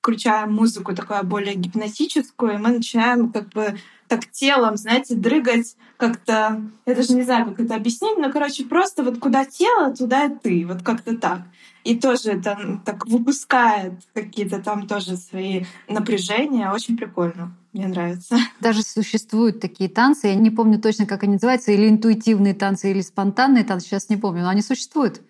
включаем музыку такую более гипнотическую, и мы начинаем как бы так телом, знаете, дрыгать как-то, я даже не знаю, как это объяснить, но, короче, просто вот куда тело, туда и ты, вот как-то так. И тоже это так выпускает какие-то там тоже свои напряжения. Очень прикольно. Мне нравится. Даже существуют такие танцы, я не помню точно, как они называются, или интуитивные танцы, или спонтанные танцы, сейчас не помню, но они существуют.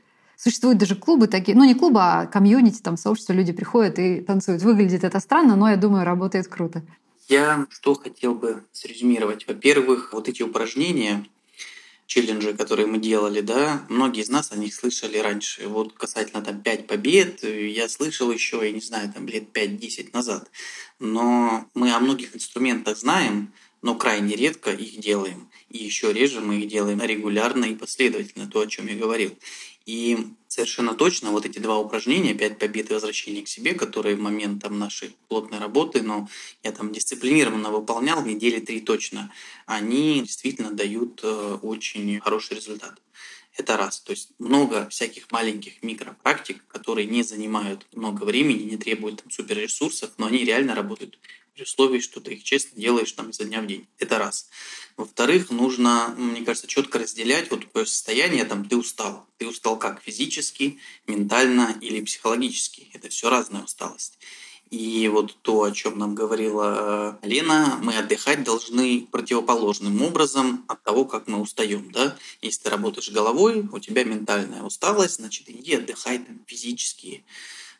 Существуют даже клубы такие, ну не клубы, а комьюнити, там сообщество, люди приходят и танцуют. Выглядит это странно, но я думаю, работает круто. Я что хотел бы срезюмировать? Во-первых, вот эти упражнения, челленджи, которые мы делали, да, многие из нас о них слышали раньше. Вот касательно там 5 побед, я слышал еще, я не знаю, там лет 5-10 назад. Но мы о многих инструментах знаем, но крайне редко их делаем. И еще реже мы их делаем регулярно и последовательно, то, о чем я говорил. И совершенно точно вот эти два упражнения, пять побед и возвращение к себе, которые в момент там, нашей плотной работы, но я там дисциплинированно выполнял, недели три точно, они действительно дают э, очень хороший результат. Это раз. То есть много всяких маленьких микропрактик, которые не занимают много времени, не требуют там, суперресурсов, но они реально работают при условии, что ты их честно делаешь там изо дня в день. Это раз. Во-вторых, нужно, мне кажется, четко разделять вот такое состояние, там, ты устал. Ты устал как физически, ментально или психологически. Это все разная усталость. И вот то, о чем нам говорила э, Лена, мы отдыхать должны противоположным образом от того, как мы устаем. Да? Если ты работаешь головой, у тебя ментальная усталость, значит, иди отдыхай там, физически,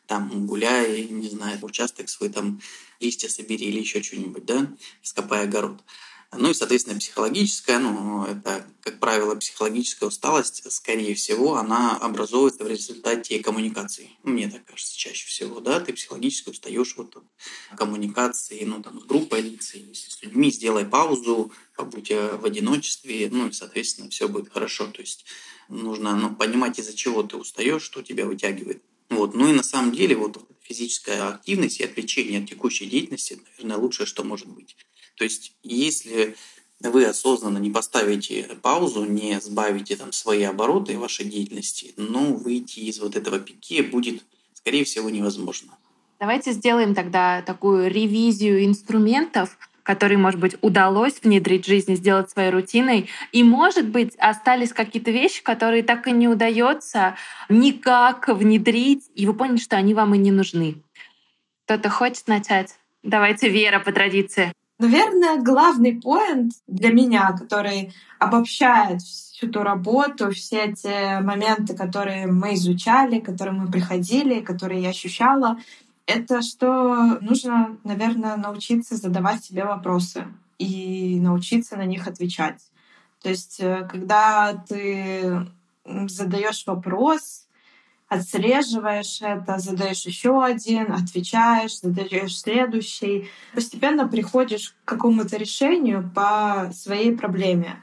там гуляй, не знаю, участок свой там листья собери или еще что-нибудь, да, скопай огород. Ну и, соответственно, психологическая, ну, это, как правило, психологическая усталость, скорее всего, она образовывается в результате коммуникации. Мне так кажется, чаще всего, да, ты психологически устаешь вот от коммуникации, ну, там, с группой лиц, с людьми, сделай паузу, побудь э, в одиночестве, ну, и, соответственно, все будет хорошо. То есть нужно ну, понимать, из-за чего ты устаешь, что тебя вытягивает. Вот. Ну и на самом деле вот физическая активность и отвлечение от текущей деятельности, наверное, лучшее, что может быть. То есть если вы осознанно не поставите паузу, не сбавите там свои обороты вашей деятельности, ну, выйти из вот этого пике будет, скорее всего, невозможно. Давайте сделаем тогда такую ревизию инструментов, которые, может быть, удалось внедрить в жизнь, сделать своей рутиной. И, может быть, остались какие-то вещи, которые так и не удается никак внедрить, и вы поняли, что они вам и не нужны. Кто-то хочет начать? Давайте, Вера, по традиции. Наверное, главный поинт для меня, который обобщает всю ту работу, все те моменты, которые мы изучали, которые мы приходили, которые я ощущала, это что нужно, наверное, научиться задавать себе вопросы и научиться на них отвечать. То есть, э, когда ты задаешь вопрос, отслеживаешь это, задаешь еще один, отвечаешь, задаешь следующий. Постепенно приходишь к какому-то решению по своей проблеме,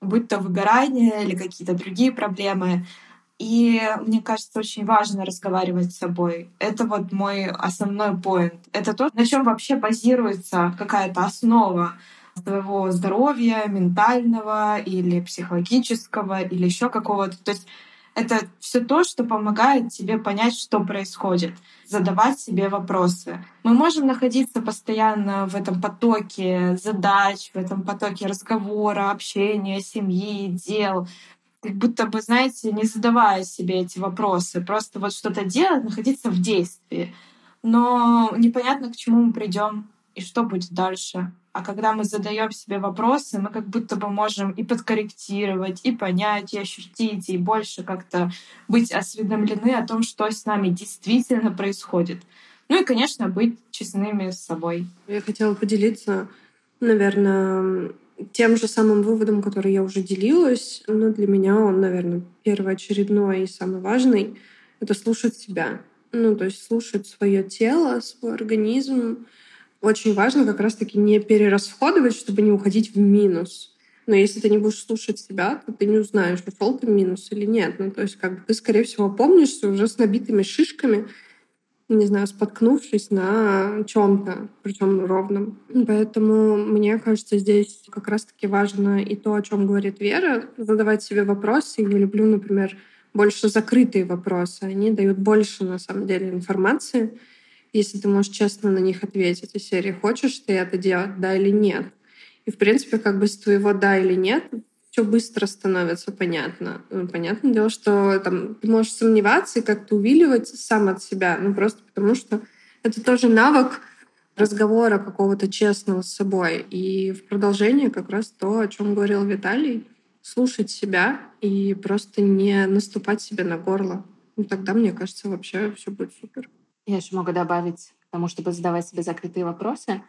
будь то выгорание или какие-то другие проблемы. И мне кажется, очень важно разговаривать с собой. Это вот мой основной поинт. Это то, на чем вообще базируется какая-то основа твоего здоровья, ментального или психологического или еще какого-то. То есть это все то, что помогает тебе понять, что происходит, задавать себе вопросы. Мы можем находиться постоянно в этом потоке задач, в этом потоке разговора, общения, семьи, дел, как будто бы, знаете, не задавая себе эти вопросы, просто вот что-то делать, находиться в действии. Но непонятно, к чему мы придем и что будет дальше. А когда мы задаем себе вопросы, мы как будто бы можем и подкорректировать, и понять, и ощутить, и больше как-то быть осведомлены о том, что с нами действительно происходит. Ну и, конечно, быть честными с собой. Я хотела поделиться, наверное, тем же самым выводом, который я уже делилась. Но для меня он, наверное, первоочередной и самый важный — это слушать себя. Ну, то есть слушать свое тело, свой организм, очень важно как раз-таки не перерасходовать, чтобы не уходить в минус. Но если ты не будешь слушать себя, то ты не узнаешь, ушел ты минус или нет. Ну, то есть как бы ты, скорее всего, помнишься уже с набитыми шишками, не знаю, споткнувшись на чем-то, причем ровном. Поэтому мне кажется, здесь как раз-таки важно и то, о чем говорит Вера, задавать себе вопросы. Я люблю, например, больше закрытые вопросы. Они дают больше, на самом деле, информации, если ты можешь честно на них ответить из серии «Хочешь ты это делать, да или нет?» И, в принципе, как бы с твоего «да» или «нет» все быстро становится понятно. Ну, понятное дело, что там, ты можешь сомневаться и как-то увиливать сам от себя, ну просто потому что это тоже навык разговора какого-то честного с собой. И в продолжение как раз то, о чем говорил Виталий, слушать себя и просто не наступать себе на горло. Ну, тогда, мне кажется, вообще все будет супер. Я еще могу добавить к тому, чтобы задавать себе закрытые вопросы.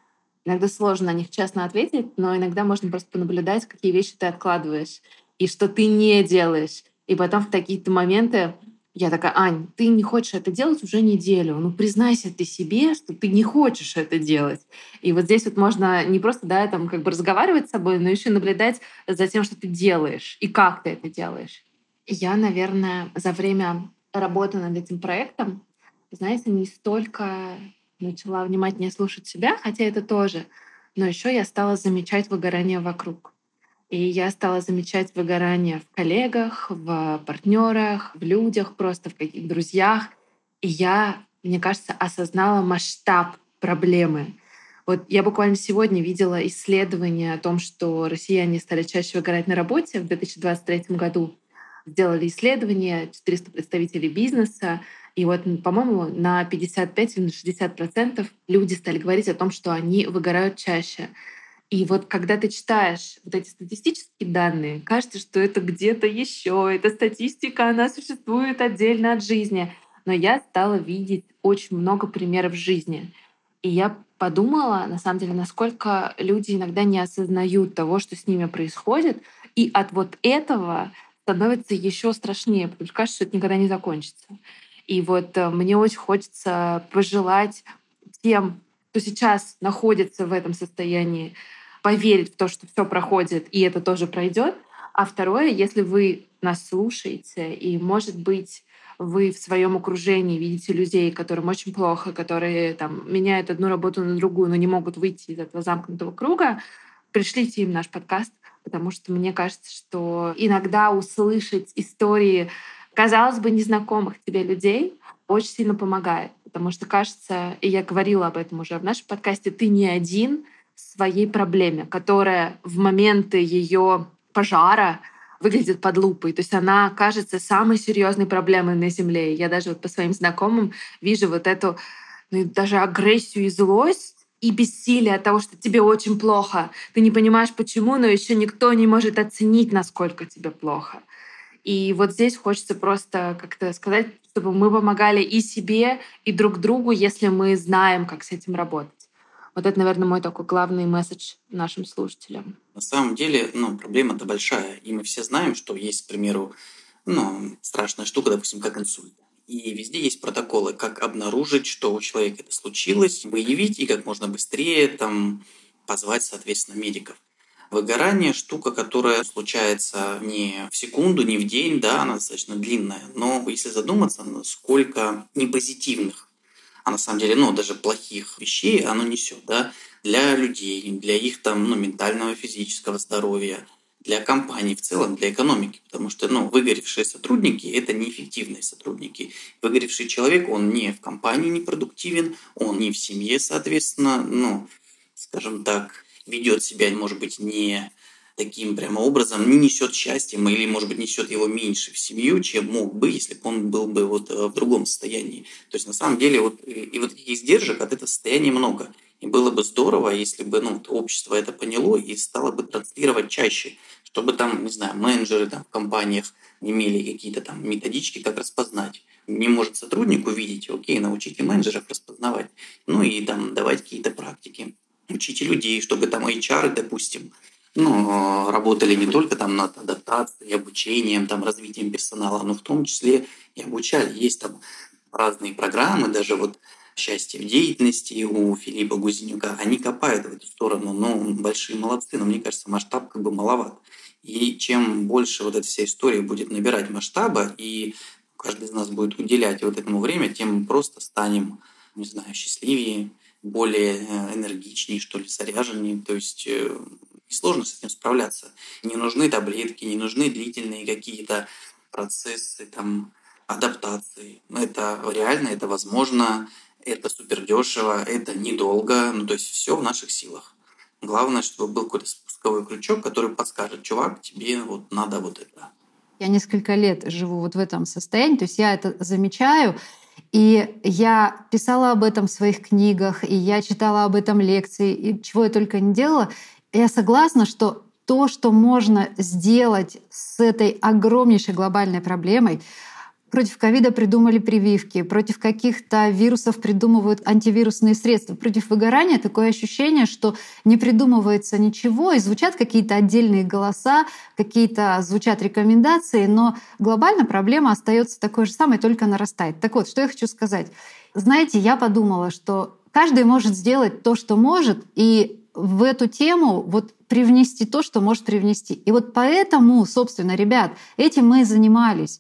Иногда сложно на них честно ответить, но иногда можно просто понаблюдать, какие вещи ты откладываешь и что ты не делаешь. И потом в такие-то моменты я такая, Ань, ты не хочешь это делать уже неделю. Ну, признайся ты себе, что ты не хочешь это делать. И вот здесь вот можно не просто, да, там как бы разговаривать с собой, но еще наблюдать за тем, что ты делаешь и как ты это делаешь. Я, наверное, за время работы над этим проектом знаете, не столько начала внимательнее слушать себя, хотя это тоже, но еще я стала замечать выгорание вокруг. И я стала замечать выгорание в коллегах, в партнерах, в людях, просто в каких-то друзьях. И я, мне кажется, осознала масштаб проблемы. Вот я буквально сегодня видела исследование о том, что россияне стали чаще выгорать на работе в 2023 году. Сделали исследование 400 представителей бизнеса, и вот, по-моему, на 55 или на 60 процентов люди стали говорить о том, что они выгорают чаще. И вот когда ты читаешь вот эти статистические данные, кажется, что это где-то еще, эта статистика, она существует отдельно от жизни. Но я стала видеть очень много примеров жизни. И я подумала, на самом деле, насколько люди иногда не осознают того, что с ними происходит, и от вот этого становится еще страшнее, потому что кажется, что это никогда не закончится. И вот э, мне очень хочется пожелать тем, кто сейчас находится в этом состоянии, поверить в то, что все проходит, и это тоже пройдет. А второе, если вы нас слушаете, и, может быть, вы в своем окружении видите людей, которым очень плохо, которые там, меняют одну работу на другую, но не могут выйти из этого замкнутого круга, пришлите им наш подкаст, потому что мне кажется, что иногда услышать истории, казалось бы, незнакомых тебе людей очень сильно помогает. Потому что кажется, и я говорила об этом уже в нашем подкасте, ты не один в своей проблеме, которая в моменты ее пожара выглядит под лупой. То есть она кажется самой серьезной проблемой на Земле. Я даже вот по своим знакомым вижу вот эту ну, даже агрессию и злость и бессилие от того, что тебе очень плохо. Ты не понимаешь, почему, но еще никто не может оценить, насколько тебе плохо. И вот здесь хочется просто как-то сказать, чтобы мы помогали и себе, и друг другу, если мы знаем, как с этим работать. Вот это, наверное, мой такой главный месседж нашим слушателям. На самом деле, ну, проблема-то большая. И мы все знаем, что есть, к примеру, ну, страшная штука, допустим, как инсульт. И везде есть протоколы, как обнаружить, что у человека это случилось, выявить и как можно быстрее там позвать, соответственно, медиков. Выгорание – штука, которая случается не в секунду, не в день, да, она достаточно длинная. Но если задуматься, сколько непозитивных, а на самом деле, ну, даже плохих вещей оно несет, да, для людей, для их там, ну, ментального, физического здоровья – для компании в целом, для экономики, потому что ну, выгоревшие сотрудники – это неэффективные сотрудники. Выгоревший человек, он не в компании не продуктивен, он не в семье, соответственно, ну, скажем так, ведет себя, может быть, не таким прямо образом, не несет счастья или, может быть, несет его меньше в семью, чем мог бы, если бы он был бы вот э, в другом состоянии. То есть, на самом деле, вот, и вот таких издержек от этого состояния много. И было бы здорово, если бы ну, общество это поняло и стало бы транслировать чаще, чтобы там, не знаю, менеджеры там, в компаниях имели какие-то там методички, как распознать. Не может сотрудник увидеть, окей, научите менеджеров распознавать. Ну и там давать какие-то практики. Учите людей, чтобы там HR, допустим, ну, работали не только там над адаптацией, обучением, там, развитием персонала, но в том числе и обучали. Есть там разные программы, даже вот счастье в деятельности у Филиппа Гузенюка, они копают в эту сторону, но большие молодцы, но мне кажется, масштаб как бы маловат. И чем больше вот эта вся история будет набирать масштаба, и каждый из нас будет уделять вот этому время, тем просто станем, не знаю, счастливее, более э, энергичнее, что ли, заряженнее. То есть э, сложно с этим справляться. Не нужны таблетки, не нужны длительные какие-то процессы, там, адаптации. Это реально, это возможно это супер дешево, это недолго, ну то есть все в наших силах. Главное, чтобы был какой-то спусковой крючок, который подскажет, чувак, тебе вот надо вот это. Я несколько лет живу вот в этом состоянии, то есть я это замечаю, и я писала об этом в своих книгах, и я читала об этом лекции, и чего я только не делала. Я согласна, что то, что можно сделать с этой огромнейшей глобальной проблемой, Против ковида придумали прививки, против каких-то вирусов придумывают антивирусные средства. Против выгорания такое ощущение, что не придумывается ничего, и звучат какие-то отдельные голоса, какие-то звучат рекомендации, но глобально проблема остается такой же самой, только нарастает. Так вот, что я хочу сказать. Знаете, я подумала, что каждый может сделать то, что может, и в эту тему вот привнести то, что может привнести. И вот поэтому, собственно, ребят, этим мы и занимались.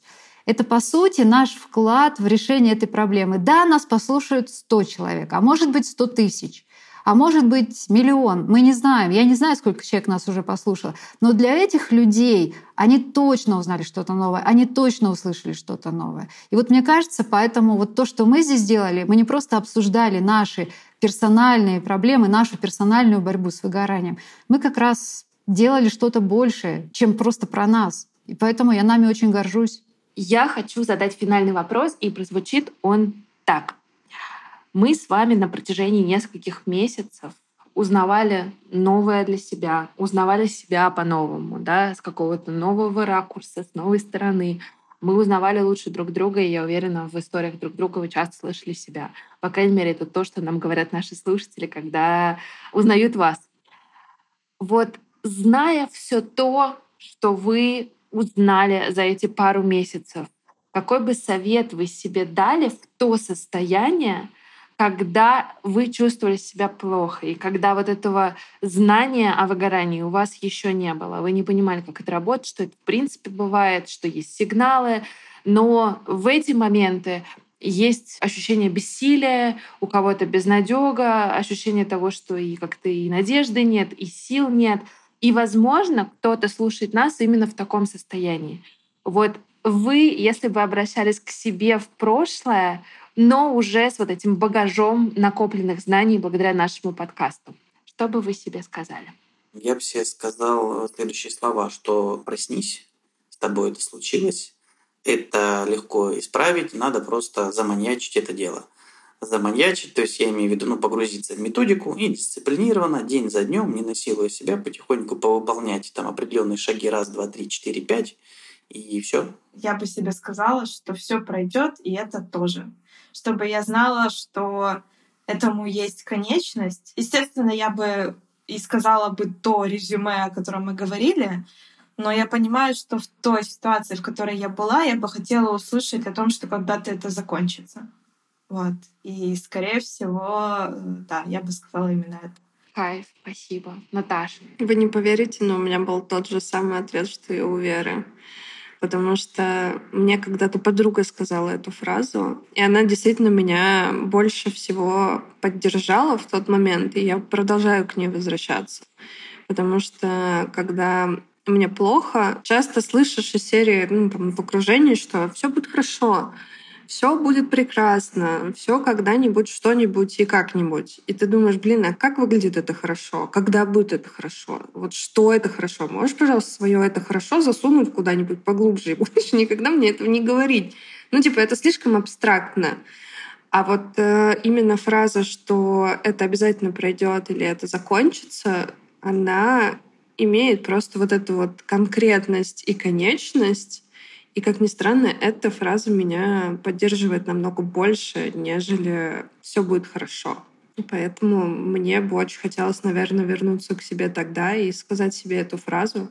Это, по сути, наш вклад в решение этой проблемы. Да, нас послушают 100 человек, а может быть 100 тысяч, а может быть миллион. Мы не знаем. Я не знаю, сколько человек нас уже послушало. Но для этих людей они точно узнали что-то новое, они точно услышали что-то новое. И вот мне кажется, поэтому вот то, что мы здесь делали, мы не просто обсуждали наши персональные проблемы, нашу персональную борьбу с выгоранием. Мы как раз делали что-то большее, чем просто про нас. И поэтому я нами очень горжусь. Я хочу задать финальный вопрос, и прозвучит он так. Мы с вами на протяжении нескольких месяцев узнавали новое для себя, узнавали себя по-новому, да, с какого-то нового ракурса, с новой стороны. Мы узнавали лучше друг друга, и я уверена, в историях друг друга вы часто слышали себя. По крайней мере, это то, что нам говорят наши слушатели, когда узнают вас. Вот зная все то, что вы узнали за эти пару месяцев, какой бы совет вы себе дали в то состояние, когда вы чувствовали себя плохо, и когда вот этого знания о выгорании у вас еще не было. Вы не понимали, как это работает, что это в принципе бывает, что есть сигналы, но в эти моменты есть ощущение бессилия, у кого-то безнадега, ощущение того, что и как-то и надежды нет, и сил нет. И, возможно, кто-то слушает нас именно в таком состоянии. Вот вы, если бы обращались к себе в прошлое, но уже с вот этим багажом накопленных знаний благодаря нашему подкасту. Что бы вы себе сказали? Я бы себе сказал следующие слова, что проснись, с тобой это случилось, это легко исправить, надо просто заманьячить это дело. Заманьячить, то есть я имею в виду ну, погрузиться в методику и дисциплинированно, день за днем, не насилуя себя, потихоньку повыполнять там определенные шаги раз, два, три, четыре, пять, и все. Я бы себе сказала, что все пройдет, и это тоже чтобы я знала, что этому есть конечность. Естественно, я бы и сказала бы то резюме, о котором мы говорили, но я понимаю, что в той ситуации, в которой я была, я бы хотела услышать о том, что когда-то это закончится. Вот. И, скорее всего, да, я бы сказала именно это. Кайф, спасибо. Наташа. Вы не поверите, но у меня был тот же самый ответ, что и у Веры потому что мне когда-то подруга сказала эту фразу, и она действительно меня больше всего поддержала в тот момент, и я продолжаю к ней возвращаться. Потому что когда мне плохо, часто слышишь из серии ну, там, в окружении, что все будет хорошо, все будет прекрасно, все когда-нибудь, что-нибудь и как-нибудь. И ты думаешь, блин, а как выглядит это хорошо? Когда будет это хорошо? Вот что это хорошо? Можешь, пожалуйста, свое это хорошо засунуть куда-нибудь поглубже и больше никогда мне этого не говорить? Ну, типа, это слишком абстрактно. А вот э, именно фраза, что это обязательно пройдет или это закончится, она имеет просто вот эту вот конкретность и конечность, и, как ни странно, эта фраза меня поддерживает намного больше, нежели все будет хорошо. Поэтому мне бы очень хотелось, наверное, вернуться к себе тогда и сказать себе эту фразу,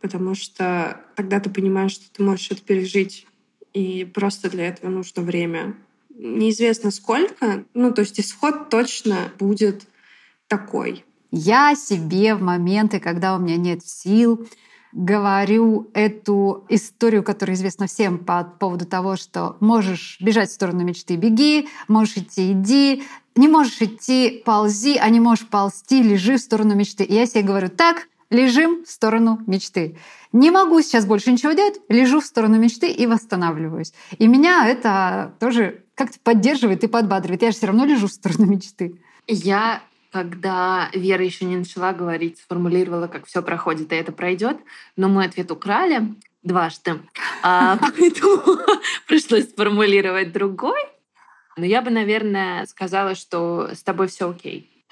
потому что тогда ты понимаешь, что ты можешь это пережить, и просто для этого нужно время. Неизвестно сколько, ну то есть исход точно будет такой. Я себе в моменты, когда у меня нет сил, говорю эту историю, которая известна всем по поводу того, что можешь бежать в сторону мечты — беги, можешь идти — иди, не можешь идти — ползи, а не можешь ползти — лежи в сторону мечты. И я себе говорю, так, лежим в сторону мечты. Не могу сейчас больше ничего делать, лежу в сторону мечты и восстанавливаюсь. И меня это тоже как-то поддерживает и подбадривает. Я же все равно лежу в сторону мечты. Я когда Вера еще не начала говорить, сформулировала, как все проходит, и это пройдет, но мы ответ украли дважды, а, поэтому пришлось сформулировать другой. Но я бы, наверное, сказала, что с тобой все окей.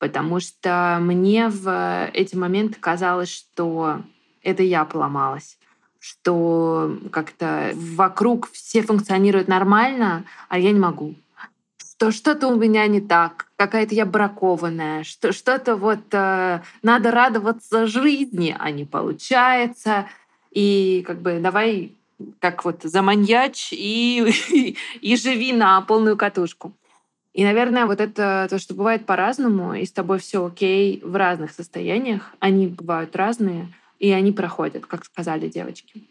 Потому что мне в эти моменты казалось, что это я поломалась что как-то вокруг все функционируют нормально, а я не могу что что-то у меня не так, какая-то я бракованная, что что-то вот э, надо радоваться жизни, а не получается. И как бы давай как вот заманьяч и, и живи на полную катушку. И, наверное, вот это то, что бывает по-разному, и с тобой все окей в разных состояниях. Они бывают разные, и они проходят, как сказали девочки.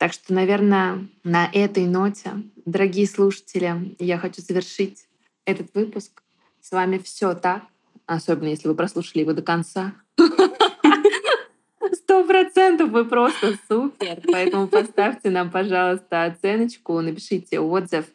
Так что, наверное, на этой ноте, дорогие слушатели, я хочу завершить этот выпуск. С вами все так, особенно если вы прослушали его до конца. Сто процентов вы просто супер. Поэтому поставьте нам, пожалуйста, оценочку, напишите отзыв.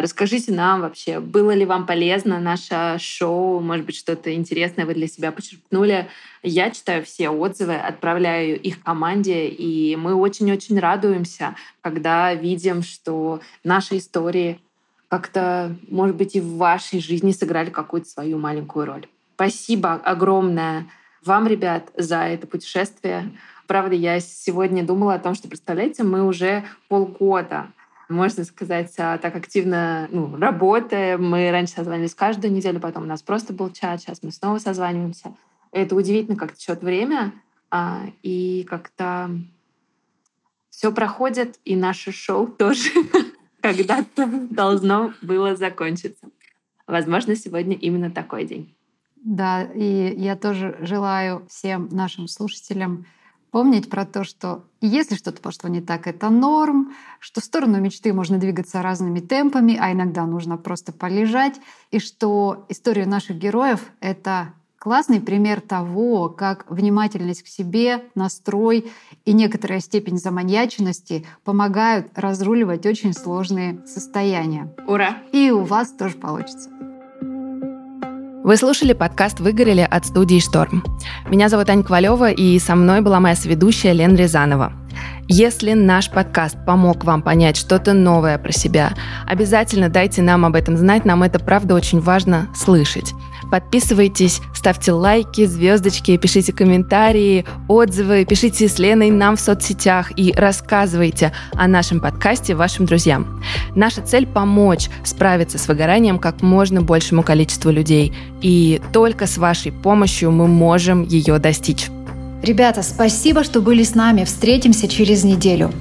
Расскажите нам вообще, было ли вам полезно наше шоу, может быть, что-то интересное вы для себя почерпнули. Я читаю все отзывы, отправляю их команде, и мы очень-очень радуемся, когда видим, что наши истории как-то, может быть, и в вашей жизни сыграли какую-то свою маленькую роль. Спасибо огромное вам, ребят, за это путешествие правда, я сегодня думала о том, что, представляете, мы уже полгода можно сказать, а, так активно ну, работаем. Мы раньше созванивались каждую неделю, потом у нас просто был чат, сейчас мы снова созваниваемся. Это удивительно, как течет время, а, и как-то все проходит, и наше шоу тоже когда-то должно было закончиться. Возможно, сегодня именно такой день. Да, и я тоже желаю всем нашим слушателям помнить про то, что если что-то пошло не так, это норм, что в сторону мечты можно двигаться разными темпами, а иногда нужно просто полежать, и что история наших героев — это классный пример того, как внимательность к себе, настрой и некоторая степень заманьяченности помогают разруливать очень сложные состояния. Ура! И у вас тоже получится. Вы слушали подкаст «Выгорели» от студии «Шторм». Меня зовут Аня Ковалева, и со мной была моя сведущая Лена Рязанова. Если наш подкаст помог вам понять что-то новое про себя, обязательно дайте нам об этом знать, нам это правда очень важно слышать. Подписывайтесь, ставьте лайки, звездочки, пишите комментарии, отзывы, пишите с Леной нам в соцсетях и рассказывайте о нашем подкасте вашим друзьям. Наша цель – помочь справиться с выгоранием как можно большему количеству людей. И только с вашей помощью мы можем ее достичь. Ребята, спасибо, что были с нами. Встретимся через неделю.